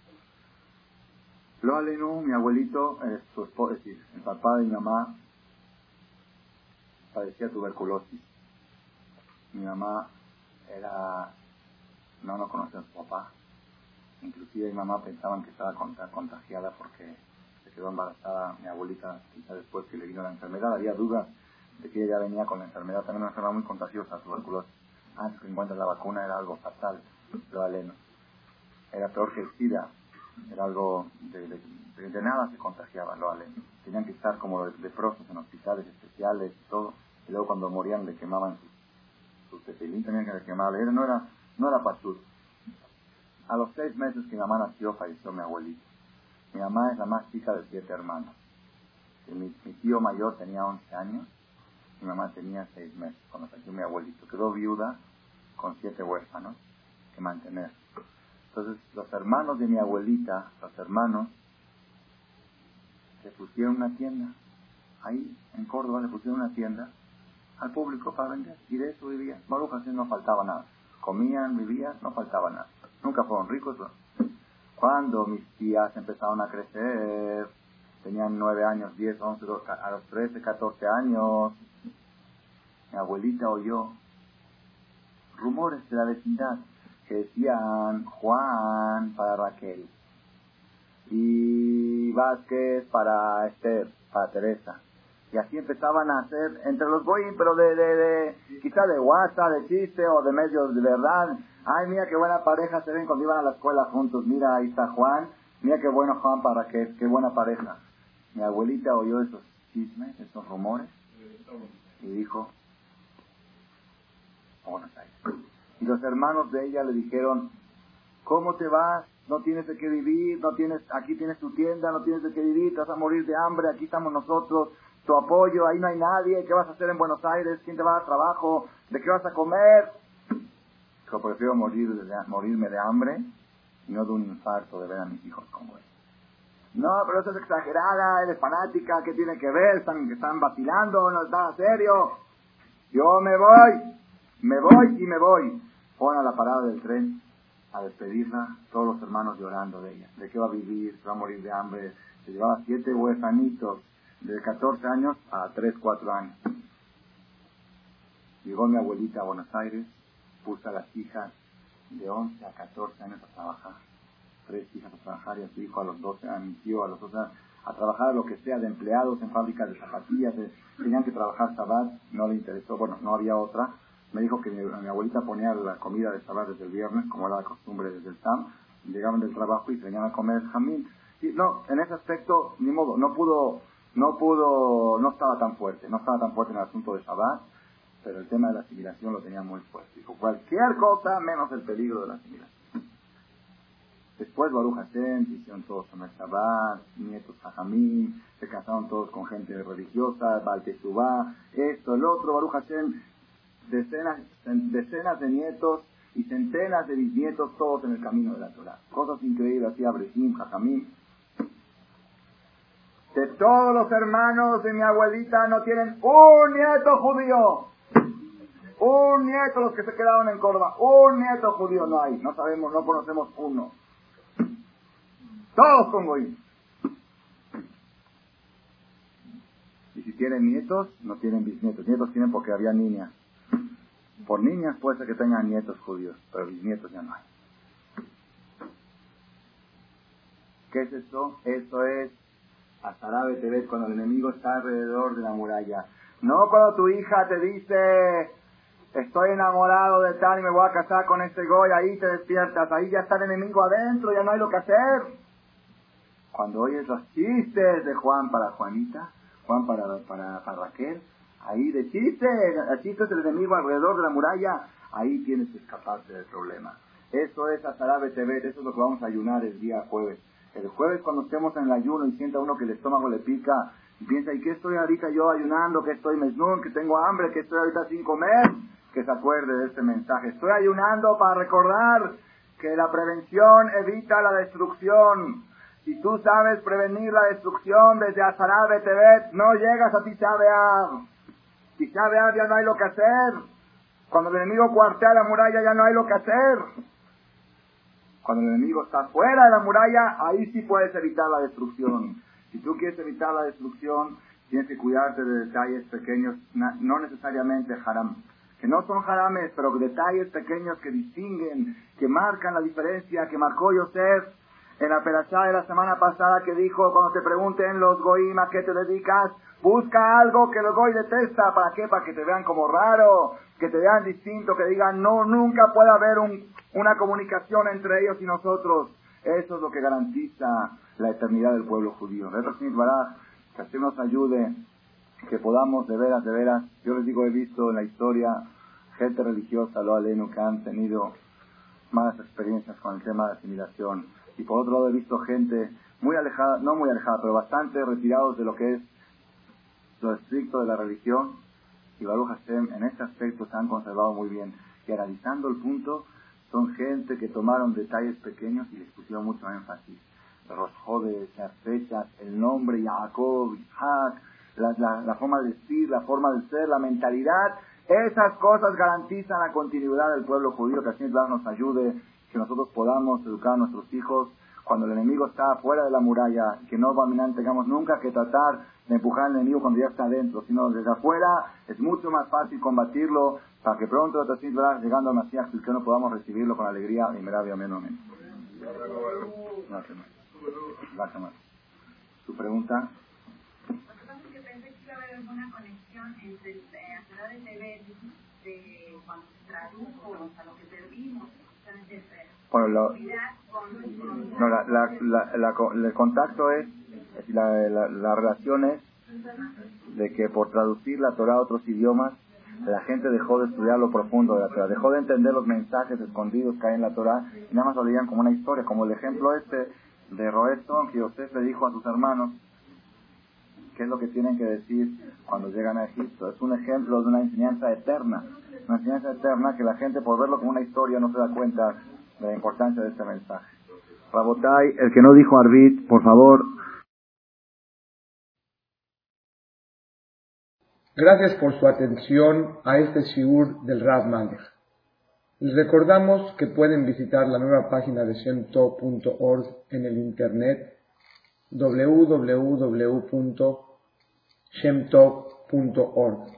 Lo aleno, mi abuelito, su esposo, es decir, el papá de mi mamá, padecía tuberculosis. Mi mamá era, no, no conocía a su papá. Inclusive mi mamá pensaban que estaba contagiada porque se quedó embarazada mi abuelita, quizá después que le vino la enfermedad. Había dudas de que ella venía con la enfermedad, también una enfermedad muy contagiosa, tuberculosis. Antes que encuentre la vacuna era algo fatal, lo aleno. Era peor que el SIDA, era algo de, de, nada se contagiaba lo aleno. Tenían que estar como leprosos en hospitales especiales todo. Y luego cuando morían le quemaban sus, sus tenían que quemarle. no era, no era A los seis meses que mi mamá nació, falleció mi abuelito. Mi mamá es la más chica de siete hermanos. Mi, mi tío mayor tenía 11 años, mi mamá tenía seis meses cuando falleció mi abuelito. Quedó viuda con siete huérfanos que mantener. Entonces, los hermanos de mi abuelita, los hermanos, le pusieron una tienda. Ahí, en Córdoba, le pusieron una tienda al público para vender. Y de eso vivían. Baruch así no faltaba nada. Comían, vivían, no faltaba nada. Nunca fueron ricos. Cuando mis tías empezaron a crecer, tenían nueve años, diez, once, a los trece, catorce años, mi abuelita oyó rumores de la vecindad que decían Juan para Raquel y Vázquez para Esther, para Teresa. Y así empezaban a hacer entre los boys, pero de, de, de, quizá de WhatsApp, de chiste o de medios de verdad. Ay, mira qué buena pareja se ven cuando iban a la escuela juntos. Mira, ahí está Juan. Mira qué bueno Juan para qué, qué buena pareja. Mi abuelita oyó esos chismes, esos rumores, y dijo, y los hermanos de ella le dijeron, ¿cómo te vas? No tienes de qué vivir, no tienes, aquí tienes tu tienda, no tienes de qué vivir, te vas a morir de hambre, aquí estamos nosotros, tu apoyo, ahí no hay nadie, ¿qué vas a hacer en Buenos Aires? ¿Quién te va a dar trabajo? ¿De qué vas a comer? Yo prefiero morir morirme de hambre y no de un infarto de ver a mis hijos como él. No, pero eso es exagerada, eres fanática, ¿qué tiene que ver? Están, están vacilando, no está serio. Yo me voy, me voy y me voy. Pon a la parada del tren a despedirla, todos los hermanos llorando de ella. ¿De qué va a vivir? ¿Se va a morir de hambre? Se llevaba siete huerfanitos de 14 años a 3, 4 años. Llegó mi abuelita a Buenos Aires, puso a las hijas de 11 a 14 años a trabajar. Tres hijas a trabajar y a su hijo a los 12, a mi tío a los 12 a trabajar lo que sea de empleados en fábricas de zapatillas. tenían que trabajar Sabat, no le interesó, bueno, no había otra. Me dijo que mi, abuelita ponía la comida de Sabat desde el viernes, como era la costumbre desde el SAM. Llegaban del trabajo y venían a comer jamín. Y no, en ese aspecto, ni modo, no pudo no pudo, no estaba tan fuerte, no estaba tan fuerte en el asunto de Shabbat, pero el tema de la asimilación lo tenía muy fuerte. Dijo, cualquier cosa menos el peligro de la asimilación. Después Baruch Hashem, se hicieron todos el Shabbat, nietos Jajamín, se casaron todos con gente religiosa, Baltesubá, esto, el otro, Baruch Hashem, decenas, decenas de nietos y centenas de bisnietos, todos en el camino de la Torah. Cosas increíbles, así Abrejim, Jajamín, de todos los hermanos de mi abuelita no tienen un nieto judío. Un nieto, los que se quedaron en Córdoba. Un nieto judío no hay. No sabemos, no conocemos uno. Todos son. Y si tienen nietos, no tienen bisnietos. Nietos tienen porque había niñas. Por niñas puede ser que tengan nietos judíos, pero bisnietos ya no hay. ¿Qué es esto? Esto es Azarabe te ves cuando el enemigo está alrededor de la muralla. No cuando tu hija te dice, estoy enamorado de tal y me voy a casar con este goy, ahí te despiertas, ahí ya está el enemigo adentro, ya no hay lo que hacer. Cuando oyes los chistes de Juan para Juanita, Juan para, para, Raquel, ahí de chistes del enemigo alrededor de la muralla, ahí tienes que escaparte del problema. Eso es Azarabe TV, eso es lo que vamos a ayunar el día jueves. El jueves cuando estemos en el ayuno y sienta uno que el estómago le pica y piensa, ¿y qué estoy ahorita yo ayunando? ¿Que estoy mesnún? ¿Que tengo hambre? ¿Que estoy ahorita sin comer? Que se acuerde de este mensaje. Estoy ayunando para recordar que la prevención evita la destrucción. Si tú sabes prevenir la destrucción desde Azarabe Tebet, no llegas a Tisha B'Av. Tisha B'Av ya no hay lo que hacer. Cuando el enemigo cuartea la muralla ya no hay lo que hacer. Cuando el enemigo está fuera de la muralla, ahí sí puedes evitar la destrucción. Si tú quieres evitar la destrucción, tienes que cuidarte de detalles pequeños, no necesariamente haram. que no son jarames, pero detalles pequeños que distinguen, que marcan la diferencia, que marcó Yosef en la perashá de la semana pasada que dijo, cuando te pregunten los goim a qué te dedicas, busca algo que los goy detesta, ¿para qué? Para que te vean como raro, que te vean distinto, que digan, no, nunca puede haber una comunicación entre ellos y nosotros. Eso es lo que garantiza la eternidad del pueblo judío. Que así nos ayude, que podamos de veras, de veras, yo les digo, he visto en la historia gente religiosa, lo aleno, que han tenido malas experiencias con el tema de asimilación y por otro lado he visto gente muy alejada, no muy alejada, pero bastante retirados de lo que es lo estricto de la religión. Y Baruch Hashem en este aspecto se han conservado muy bien. Y analizando el punto, son gente que tomaron detalles pequeños y les pusieron mucho énfasis. Los jodes, las fechas, el nombre, Jacob, Isaac, la, la, forma de decir, la forma de ser, la mentalidad. Esas cosas garantizan la continuidad del pueblo judío, que así nos ayude que nosotros podamos educar a nuestros hijos cuando el enemigo está fuera de la muralla, que no tengamos nunca que tratar de empujar al enemigo cuando ya está adentro, sino desde afuera es mucho más fácil combatirlo para que pronto, llegando al Masías, que no podamos recibirlo con alegría y menos. Gracias, Gracias, ¿Su pregunta? pensé que iba alguna conexión entre el de cuando se tradujo, o lo que perdimos, bueno, lo, no, la, la, la, el contacto es, la, la, relación es de que por traducir la Torah a otros idiomas, la gente dejó de estudiar lo profundo de la Torah, dejó de entender los mensajes escondidos que hay en la Torah y nada más lo leían como una historia, como el ejemplo este de Roeston que José le dijo a sus hermanos qué es lo que tienen que decir cuando llegan a Egipto. Es un ejemplo de una enseñanza eterna, una enseñanza eterna que la gente por verlo como una historia no se da cuenta de la importancia de este mensaje. Rabotai, el que no dijo Arbit, por favor. Gracias por su atención a este shiur del Rav Malech. Les recordamos que pueden visitar la nueva página de shemtov.org en el internet www.shemtov.org.